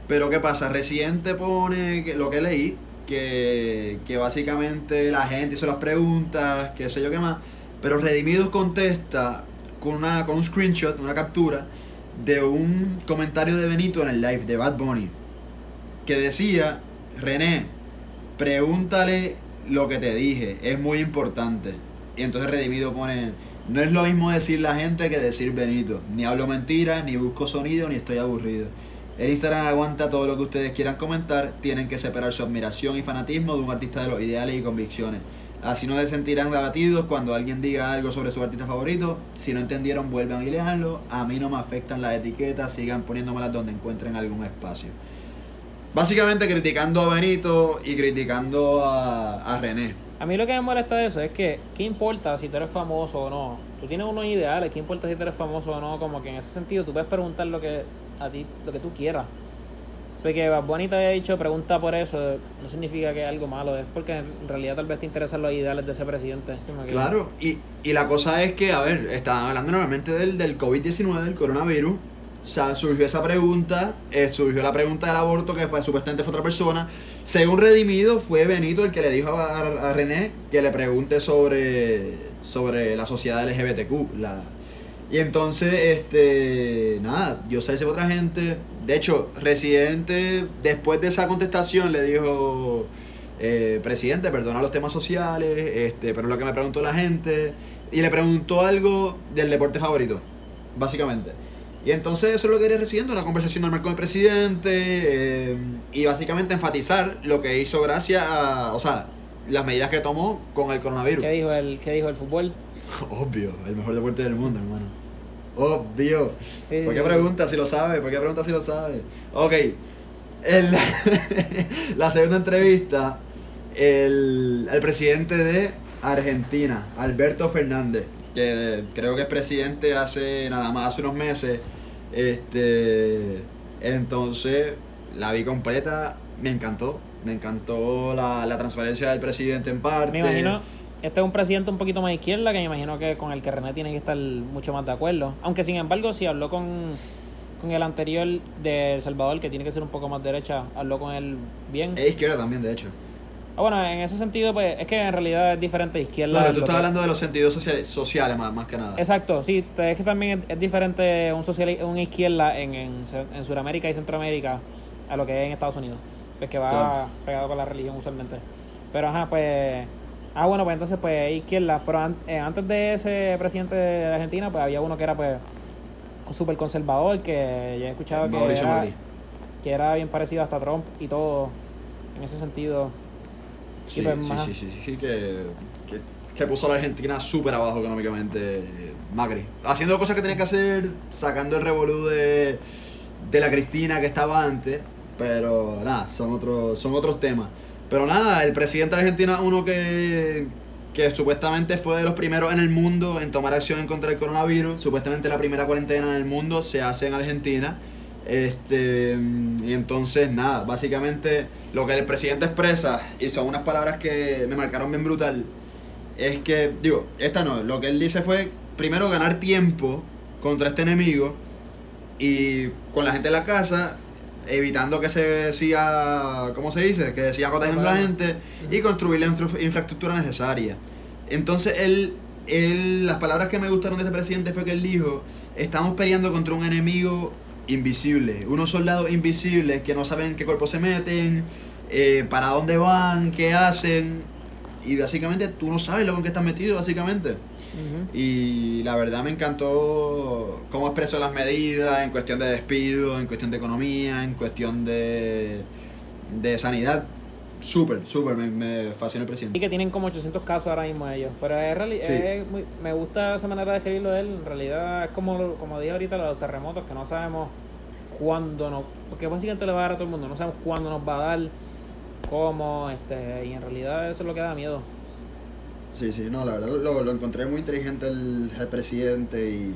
Pero ¿qué pasa? Residente pone que- lo que leí, que, que básicamente la gente hizo las preguntas, qué sé yo qué más, pero Redimidos contesta con, una, con un screenshot, una captura, de un comentario de Benito en el live de Bad Bunny, que decía, René, pregúntale lo que te dije es muy importante. Y entonces Redimido pone, no es lo mismo decir la gente que decir Benito. Ni hablo mentiras, ni busco sonido, ni estoy aburrido. El Instagram aguanta todo lo que ustedes quieran comentar, tienen que separar su admiración y fanatismo de un artista de los ideales y convicciones. Así no se sentirán abatidos cuando alguien diga algo sobre su artista favorito. Si no entendieron, vuelvan y leanlo. A mí no me afectan las etiquetas, sigan poniéndomelas donde encuentren algún espacio. Básicamente criticando a Benito y criticando a, a René. A mí lo que me molesta de eso es que, ¿qué importa si tú eres famoso o no? Tú tienes unos ideales, ¿qué importa si tú eres famoso o no? Como que en ese sentido tú puedes preguntar lo que a ti, lo que tú quieras. Porque Bad Bunny haya dicho pregunta por eso, no significa que es algo malo, es porque en realidad tal vez te interesan los ideales de ese presidente. Claro, y, y la cosa es que, a ver, estaban hablando normalmente del, del COVID-19, del coronavirus. O surgió esa pregunta, eh, surgió la pregunta del aborto, que fue supuestamente fue otra persona. Según Redimido, fue Benito el que le dijo a, a René que le pregunte sobre, sobre la sociedad LGBTQ. La, y entonces, este, nada, yo sé si otra gente. De hecho, Residente, después de esa contestación, le dijo, eh, presidente, perdona los temas sociales, este, pero lo que me preguntó la gente. Y le preguntó algo del deporte favorito, básicamente. Y entonces eso es lo que era Residente, una conversación normal con el presidente. eh, y básicamente enfatizar lo que hizo gracias a, o sea, las medidas que tomó con el coronavirus. ¿Qué dijo el, qué dijo el fútbol? Obvio, el mejor deporte del mundo, hermano. Obvio. ¿Por qué pregunta si lo sabe? ¿Por qué pregunta si lo sabe? Ok. En la, la segunda entrevista, el, el presidente de Argentina, Alberto Fernández, que creo que es presidente hace nada más, hace unos meses. Este. Entonces, la vi completa, me encantó. Me encantó la, la transparencia del presidente en parte. Me imagino, este es un presidente un poquito más izquierda que me imagino que con el que René tiene que estar mucho más de acuerdo. Aunque sin embargo, si habló con, con el anterior de El Salvador, que tiene que ser un poco más derecha, habló con él bien. Es izquierda también, de hecho. Ah, bueno, en ese sentido, pues es que en realidad es diferente izquierda. Claro, tú estás que- hablando de los sentidos sociales, sociales más, más que nada. Exacto, sí, es que también es, es diferente un social, una izquierda en, en, en Sudamérica y Centroamérica a lo que es en Estados Unidos. Es que va Claro. pegado con la religión usualmente. Pero ajá, pues. Ah, bueno, pues entonces, pues izquierda. Pero an- eh, antes de ese presidente de Argentina, pues había uno que era, pues, súper conservador, que yo he escuchado que era, que era bien parecido hasta Trump y todo. En ese sentido. Sí, pues, sí, sí, sí, sí, que, que, que puso a la Argentina súper abajo económicamente, eh, Macri. Haciendo cosas que tenía que hacer, sacando el revolú de, de la Cristina que estaba antes, pero nada, son otros, son otros temas. Pero nada, el presidente de Argentina, uno que, que supuestamente fue de los primeros en el mundo en tomar acción en contra del coronavirus, supuestamente la primera cuarentena en el mundo se hace en Argentina. Este, y entonces, nada, básicamente lo que el presidente expresa, y son unas palabras que me marcaron bien brutal, es que, digo, esta no, lo que él dice fue, primero, ganar tiempo contra este enemigo y con la gente en la casa, evitando que se siga, ¿cómo se dice? Que siga contagiando la gente y construir la infra- infraestructura necesaria. Entonces, él, él, las palabras que me gustaron de este presidente fue que él dijo, estamos peleando contra un enemigo invisible, unos soldados invisibles que no saben en qué cuerpo se meten, eh, para dónde van, qué hacen, y básicamente tú no sabes lo con qué estás metido, básicamente. Y la verdad me encantó cómo expresó las medidas en cuestión de despido, en cuestión de economía, en cuestión de, de sanidad. Súper, súper, me, me fascinó el Y presidente. que tienen como 800 casos ahora mismo ellos. Pero es reali- Sí. es muy- me gusta esa manera de escribirlo de él. En realidad es como, como dije ahorita, los terremotos, que no sabemos cuándo nos... Porque básicamente le va a dar a todo el mundo. No sabemos cuándo nos va a dar, cómo, este, y en realidad eso es lo que da miedo. Sí, sí, no, la verdad lo, lo encontré muy inteligente el, el presidente y,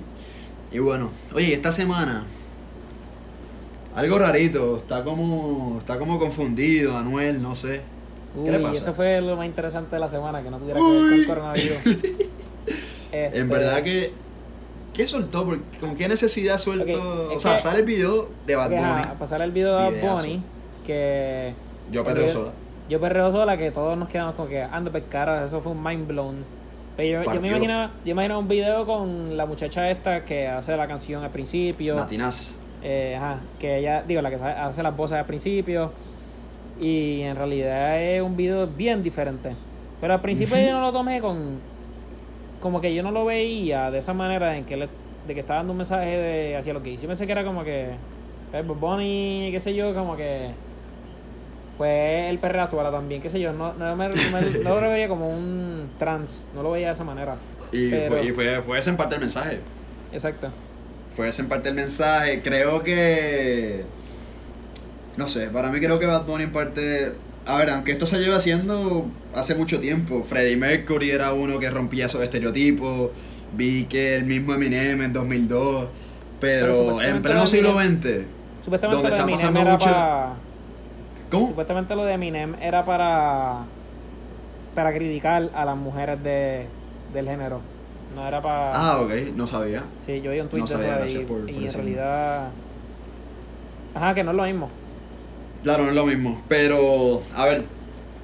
y bueno, oye, esta semana algo rarito, está como está como confundido, Anuel, no sé. Uy, ¿Qué le pasa? eso fue lo más interesante de la semana, que no tuviera que ver con el coronavirus. Este, En verdad que ¿qué soltó? ¿Con qué necesidad suelto? O sea, que- sale el video de Bad Bunny. pasar el video de Bad. Bunny, que... Yo perreo Porque- sola. Yo perreo sola que todos nos quedamos como que anda pescaro, eso fue un mind blown. Pero yo, yo me imagino, yo imagino un video con la muchacha esta que hace la canción al principio. Matinaz. eh, ajá, que ella, digo, la que hace las voces al principio. Y en realidad es un video bien diferente. Pero al principio yo no lo tomé con. Como que yo no lo veía de esa manera en que le- de que estaba dando un mensaje de hacia lo que hizo. Yo pensé que era como que. Bunny, qué sé yo, como que. Pues el perrazo ahora también, qué sé yo. No, no, me- me- no lo veía como un trans. No lo veía de esa manera. Y, Pero- fue, y fue, fue ese en parte el mensaje. Exacto. Fue ese en parte el mensaje. Creo que. No sé, para mí creo que Bad Bunny en parte. A ver, aunque esto se lleva haciendo hace mucho tiempo. Freddie Mercury era uno que rompía esos estereotipos. Vi que el mismo Eminem en 2002. Pero Pero, en pleno siglo XX. Supuestamente Donde está pasando mucho- para. ¿Cómo? Supuestamente lo de Eminem era para. Para criticar a las mujeres de, del género. No era para. Ah, ok, no sabía. Sí, yo vi un tweet No de sabía, eso gracias y, por- y por en realidad. Ajá, que no es lo mismo. Claro, no es lo mismo. Pero, a ver,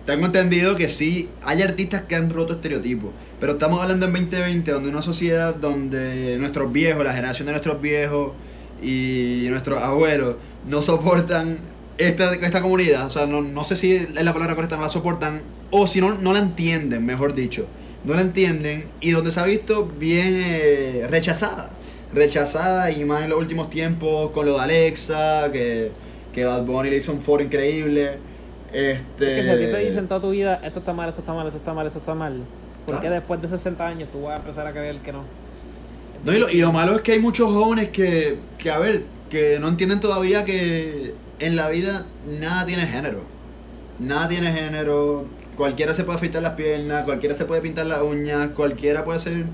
tengo entendido que sí, hay artistas que han roto estereotipos. Pero estamos hablando en 2020, donde una sociedad donde nuestros viejos, la generación de nuestros viejos y nuestros abuelos no soportan esta, esta comunidad. O sea, no, no sé si es la palabra correcta, no la soportan. O si no, no la entienden, mejor dicho. No la entienden. Y donde se ha visto bien eh, rechazada. Rechazada y más en los últimos tiempos con lo de Alexa, que, que Bad Bunny le hizo un foro increíble. Este... Es que si a ti te dicen toda tu vida, esto está mal, esto está mal, esto está mal, esto está mal. ¿Por qué después de 60 años tú vas a empezar a creer que no? No, y, lo, y lo malo es que hay muchos jóvenes que, que, a ver, que no entienden todavía que en la vida nada tiene género. Nada tiene género. Cualquiera se puede afeitar las piernas, cualquiera se puede pintar las uñas, cualquiera puede hacer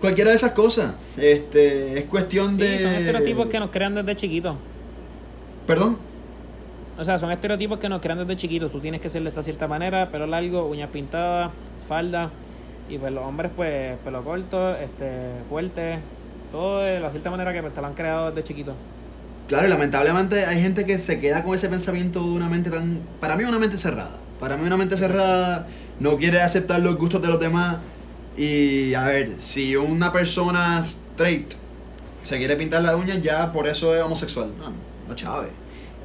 cualquiera de esas cosas. Este, es cuestión Sí, de son estereotipos que nos crean desde chiquitos. Perdón. O sea, son estereotipos que nos crean desde chiquitos. Tú tienes que ser de esta cierta manera, pelo largo, uñas pintadas, falda. Y pues los hombres, pues, pelo corto, este, fuerte. Todo de la cierta manera que pues, te lo han creado desde chiquito. Claro, y lamentablemente hay gente que se queda con ese pensamiento de una mente tan. Para mí, una mente cerrada. Para mí, una mente cerrada no quiere aceptar los gustos de los demás. Y a ver, si una persona straight se quiere pintar las uñas, ya por eso es homosexual. No, no chave.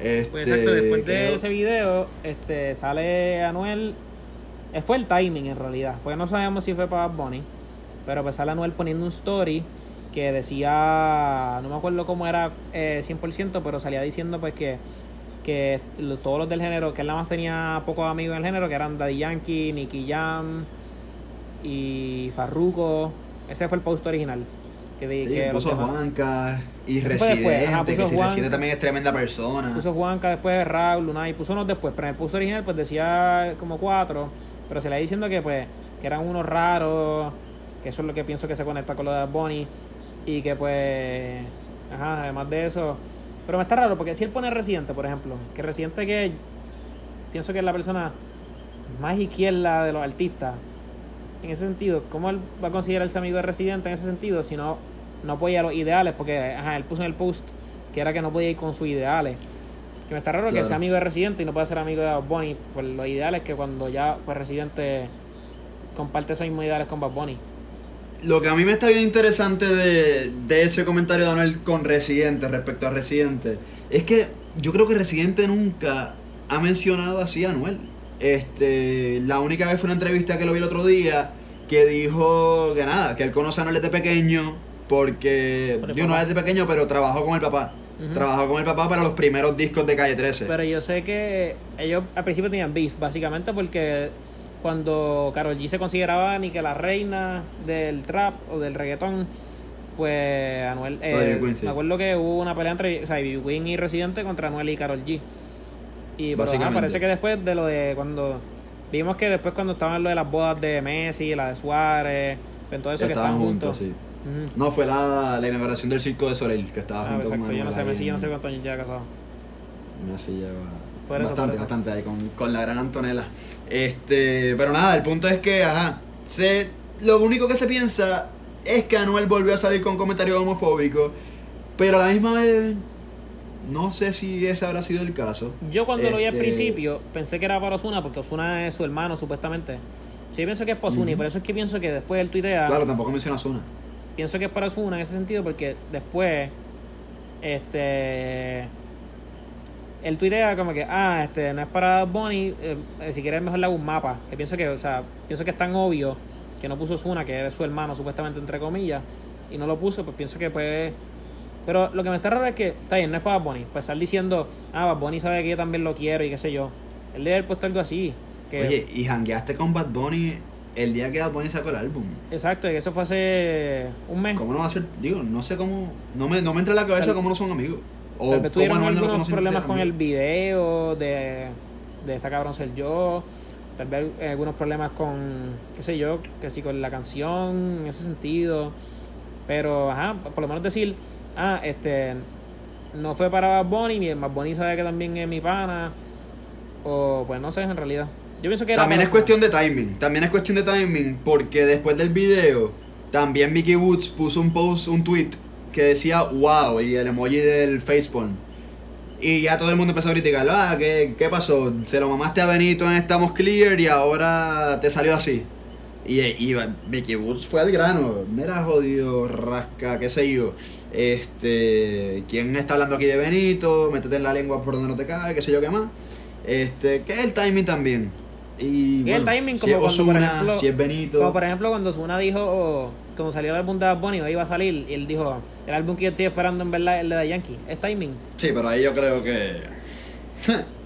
Este, Pues exacto, después de creo- ese video, este, sale Anuel. Fue el timing en realidad, porque no sabemos si fue para Bad Bunny. Pero pues sale Anuel poniendo un story que decía, no me acuerdo cómo era eh, 100%, pero salía diciendo pues que, que todos los del género, que él nada más tenía pocos amigos en el género, que eran Daddy Yankee, Nicky Jam y Farruko. Ese fue el post original. Que, Sí, que puso demás- Juanca y Residente, ajá, que si Juan- Residente también es tremenda persona. Puso Juanca, después Raúl, Luna y puso unos después, pero en el puso original pues decía como cuatro, pero se le iba diciendo que pues que eran unos raros, que eso es lo que pienso que se conecta con lo de Bunny y que pues, ajá, además de eso, pero me está raro porque si él pone Residente, por ejemplo, que Residente que pienso que es la persona más izquierda de los artistas, en ese sentido, ¿cómo él va a considerarse amigo de Residente en ese sentido si no, no apoya los ideales? Porque ajá, él puso en el post que era que no podía ir con sus ideales. Que me está raro que sea amigo de Residente y no pueda ser amigo de Bad Bunny. Pues los ideales que cuando ya pues Residente comparte esos mismos ideales con Bad Bunny. Lo que a mí me está bien interesante de, de ese comentario de Anuel con Residente respecto a Residente es que yo creo que Residente nunca ha mencionado así a Anuel. Este, la única vez fue una entrevista que lo vi el otro día que dijo que nada, que él conoce a Anuel desde pequeño porque Por yo no desde pequeño, pero trabajó con el papá. Ujú. Trabajó con el papá para los primeros discos de Calle 13. Pero yo sé que ellos al principio tenían beef, básicamente porque cuando Karol G se consideraba ni que la reina del trap o del reggaetón, pues Anuel. eh. Queen, sí. Me acuerdo que hubo una pelea entre o sea. Queen y Residente contra Anuel y Karol G. Y pero, Básicamente. parece que después de lo de cuando. Vimos que después cuando estaban lo de las bodas de Messi, la de Suárez, en todo eso que Estaban estaban juntos, juntos. sí. No, fue la, la inauguración del Circo de Soleil, que estaba Ah, junto exacto, con yo no sé, Messi, yo no sé cuántos años ya casado. Messi lleva Por eso, bastante, por eso. bastante ahí con, con la gran Antonella. Este, pero nada, el punto es que, ajá, se, lo único que se piensa es que Anuel volvió a salir con comentarios homofóbicos, pero a la misma vez, no sé si ese habrá sido el caso. Yo cuando lo vi al Este, principio pensé que era para Osuna porque Osuna es su hermano supuestamente. Sí, yo pienso que es para Ozuna y Ujú. por eso es que pienso que después él tuitea. Claro, tampoco menciona Zuna. Pienso que es para Osuna en ese sentido porque después este él tuitea como que, ah, este, no es para Bad Bunny, eh, eh, si quieres mejor le hago un mapa. Que pienso que, o sea, pienso que es tan obvio que no puso Osuna, que es su hermano, supuestamente, entre comillas, y no lo puso, pues pienso que pues... Pero lo que me está raro es que, está bien, no es para Bunny. Pues estar diciendo, ah, Bad Bunny sabe que yo también lo quiero y qué sé yo. Él debe haber puesto algo así. Que, Oye, y jangueaste con Bad Bunny el día que Bad Bunny sacó el álbum. Exacto, y eso fue hace un mes. ¿Cómo no va a ser? Digo, no sé cómo. No me, no me entra en la cabeza cómo no son amigos. O Tal vez cómo tuvieron no algunos problemas con el video de, de esta cabrón ser yo. Tal vez algunos problemas con, qué sé yo, que sí, con la canción, en ese sentido. Pero, ajá, por lo menos decir, ah, este, no fue para Bad Bunny, ni Bad Bunny sabe que también es mi pana. O, pues no sé, en realidad. Yo pienso que era También es cuestión de timing. También es cuestión de timing porque después del video, también Mickey Woods puso un post, un tweet que decía wow y el emoji del facepalm. Y ya todo el mundo empezó a criticarlo. Ah, ¿qué, qué pasó? Se lo mamaste a Benito en Estamos Clear y ahora te salió así. Y, y Mickey Woods fue al grano. Mira, jodido, rasca, qué sé yo. Este, ¿quién está hablando aquí de Benito? Métete en la lengua por donde no te cae, qué sé yo qué más. Este, que es el timing también. Y, Y el bueno, timing si como es cuando, por ejemplo, si es Benito. Como por ejemplo cuando Osuna dijo, cuando salió el álbum de Bad Bunny, iba a salir, y él dijo, el álbum que yo estoy esperando en verdad es el de The Yankee. Es timing. Sí, pero ahí yo creo que.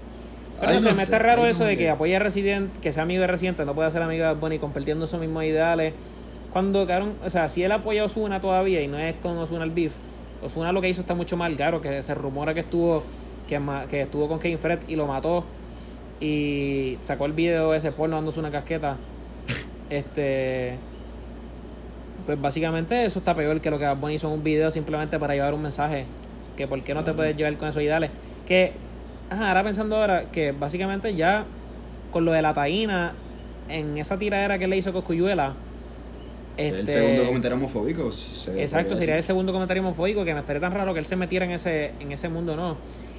Pero no sé, no me está raro eso de que apoya a Resident, que sea amigo de Resident, no puede ser amigo de Bad Bunny compartiendo esos mismos ideales. Cuando, cabrón, o sea, si él apoya a Osuna todavía y no es con Osuna el beef, Osuna lo que hizo está mucho mal, claro, que se rumora que estuvo que, que estuvo con Kane Fred y lo mató y sacó el video ese porno dándose una casqueta. Este pues básicamente eso está peor que lo que Bad Bunny hizo en un video simplemente para llevar un mensaje. Que por qué no te puedes llevar con esos ideales. Que, ajá, ahora pensando ahora que básicamente ya con lo de la taína, en esa tiradera que le hizo Coscuyuela, El este, segundo comentario homofóbico. se Exacto, sería el segundo comentario homofóbico que me estaría tan raro que él se metiera en ese, en ese mundo, ¿no?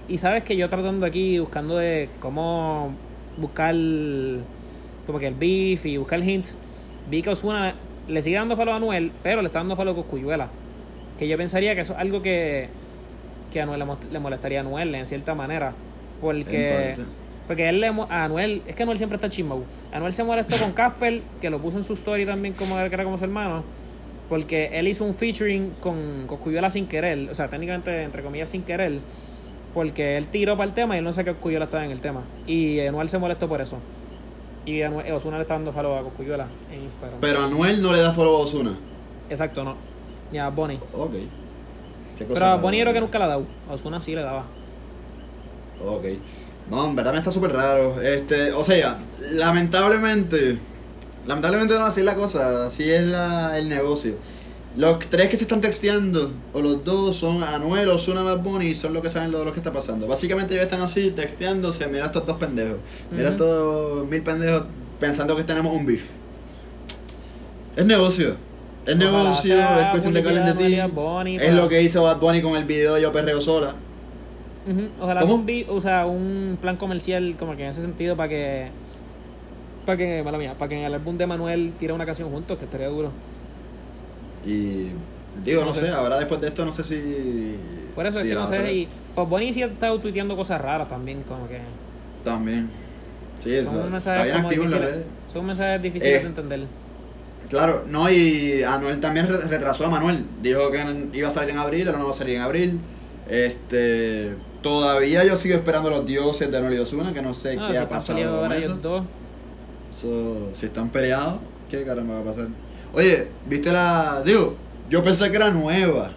Y sabes que yo tratando aquí, buscando de cómo buscar como que el beef y buscar hints, vi que Osuna le sigue dando follow a Anuel, pero le está dando follow a Coscuyuela. Que yo pensaría que eso es algo que, que a Anuel le, molestaría a Anuel en cierta manera. Porque, porque él le, a Anuel, es que Anuel siempre está chismo. Anuel se molestó con Casper, que lo puso en su story también como que era como su hermano. Porque él hizo un featuring con Coscuyuela sin querer, o sea, técnicamente, entre comillas, sin querer. Porque él tiró para el tema y él no sé que Coscuyuela estaba en el tema. Y Anuel se molestó por eso. Y Ozuna le está dando follow a Coscuyuela en Instagram. Pero Anuel no le da follow a Ozuna. Exacto, no. Ya, Bonnie. Ok. ¿Qué cosa Pero a Bonnie creo que nunca la ha dado. A Ozuna sí le daba. Ok. No, en verdad me está súper raro. Este, o sea, lamentablemente. Lamentablemente no así es la cosa, así es la, el negocio. Los tres que se están texteando, o los dos, son Anuel, Ozuna, Bad Bunny, y son los que saben lo de lo que está pasando. Básicamente ellos están así, texteándose, mira estos dos pendejos. Mira Ujú. estos mil pendejos pensando que tenemos un beef. Es negocio. Es Ojalá negocio, es cuestión de Bunny Es para- lo que hizo Bad Bunny con el video de Yo Perreo Sola. Ujú, Ojalá un, bi- o sea, un plan comercial como que en ese sentido para que para que, mala mía, para que en el álbum de Manuel tire una canción juntos, que estaría duro. Y digo, no, No sé. sé. ahora después de esto no sé si. Por eso si es que no sé, y pues Bonnie sí ha estado tuiteando cosas raras también, como que También. Sí, son está, mensajes como en son mensajes difíciles Eh, de entender. Claro, no, y Anuel también re- retrasó a Manuel. Dijo que iba a salir en abril, ahora no va a salir en abril. Este. Todavía yo sigo esperando los dioses de Anuel y Ozuna, que no sé No, qué si ha están pasado con eso. dos. So, si están peleados, ¿qué caramba va a pasar? Oye, ¿viste la. Digo, yo pensé que era nueva.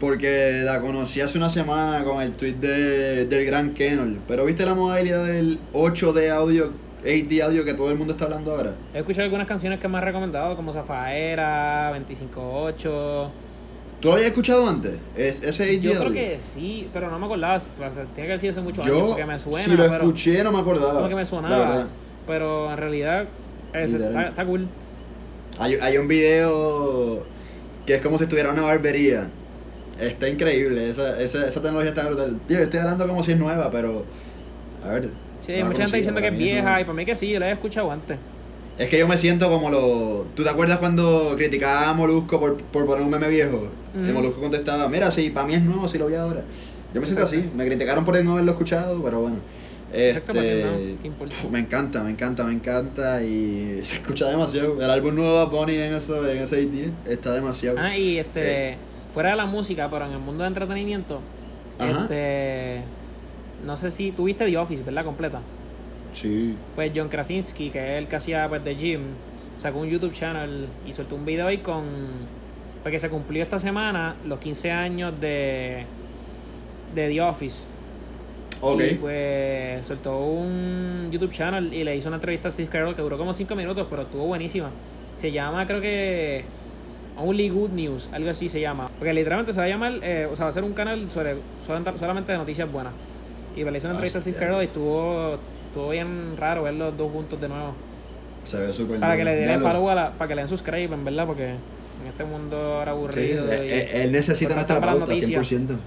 Porque la conocí hace una semana con el tweet de, del Gran Kenol. Pero ¿viste la modalidad del 8D audio, 8D audio que todo el mundo está hablando ahora? He escuchado algunas canciones que me han recomendado, como Zafaera, 25-8. ¿Tú lo habías escuchado antes? Es, ese 8D Yo creo audio. que sí, pero no me acordaba. Tiene que haber sido hace muchos Yo, años porque me suena. si lo pero escuché, no me acordaba. como que me sonaba. Pero en realidad es- Literal. está, está cool. Hay, hay un video que es como si estuviera en una barbería. Está increíble, esa, esa, esa tecnología está brutal. Tío, estoy hablando como si es nueva, pero. A ver. Sí, no la mucha gente diciendo que es vieja y para mí que sí, yo la he escuchado antes. Es que yo me siento como lo. ¿Tú te acuerdas cuando criticaba a Molusco por, por poner un meme viejo? Y Ujú. Molusco contestaba: Mira, sí, para mí es nuevo, si lo vi ahora. Yo me siento así. Me criticaron por no haberlo escuchado, pero bueno. Exacto, Este, no, ¿qué importa? me encanta, me encanta, me encanta y se escucha demasiado. El álbum nuevo de Bunny en, eso, en ese IT está demasiado. Ah, y este, Eh. fuera de la música, pero en el mundo de entretenimiento, Ajá. este, no sé si tuviste The Office, ¿verdad? Completa. Sí. Pues John Krasinski, que es el que hacía pues, de Jim, sacó un YouTube channel y soltó un video ahí con. Porque se cumplió esta semana los 15 años de, de The Office. Ok. Y pues soltó un YouTube channel y le hizo una entrevista a Steve Carell que duró como 5 minutos, pero estuvo buenísima. Se llama, creo que. Only Good News, algo así se llama. Porque literalmente se va a llamar, eh, o sea, va a ser un canal sobre solamente de noticias buenas. Y pues le hizo una entrevista a Steve. Carell y estuvo, estuvo bien raro ver los dos juntos de nuevo. Se ve súper Para que le den follow a la, para que le den subscribe, en verdad, porque en este mundo ahora Sí, aburrido. y- él, él necesita nuestra pauta, noticias. 100%.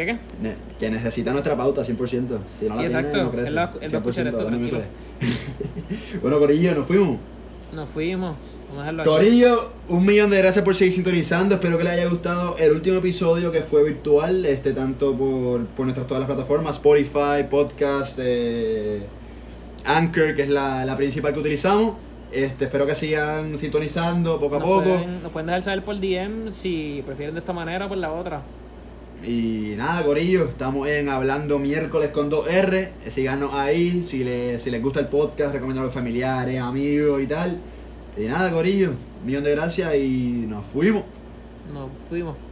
¿Qué qué? Ne- Que necesita nuestra pauta, 100%. Si no Sí, la tiene, no crece. Él va- él va a escuchar 100%, esto, ¿dónde me tranquilo. cree? bueno, Corillo, nos fuimos. Nos fuimos. Vamos a dejarlo aquí. Corillo, un millón de gracias por seguir sintonizando. Espero que les haya gustado el último episodio que fue virtual, este tanto por, por nuestras todas las plataformas, Spotify, Podcast, eh, Anchor, que es la, la principal que utilizamos. Este, espero que sigan sintonizando poco a Nos poco. Pueden, nos pueden dejar saber por DM si prefieren de esta manera o por la otra. Y nada, Corillo, estamos en Hablando Miércoles con 2R. Eh, Síganos ahí, si les, si les gusta el podcast, recomiendo a los familiares, amigos y tal. Y nada, Corillo, un millón de gracias y nos fuimos. Nos fuimos.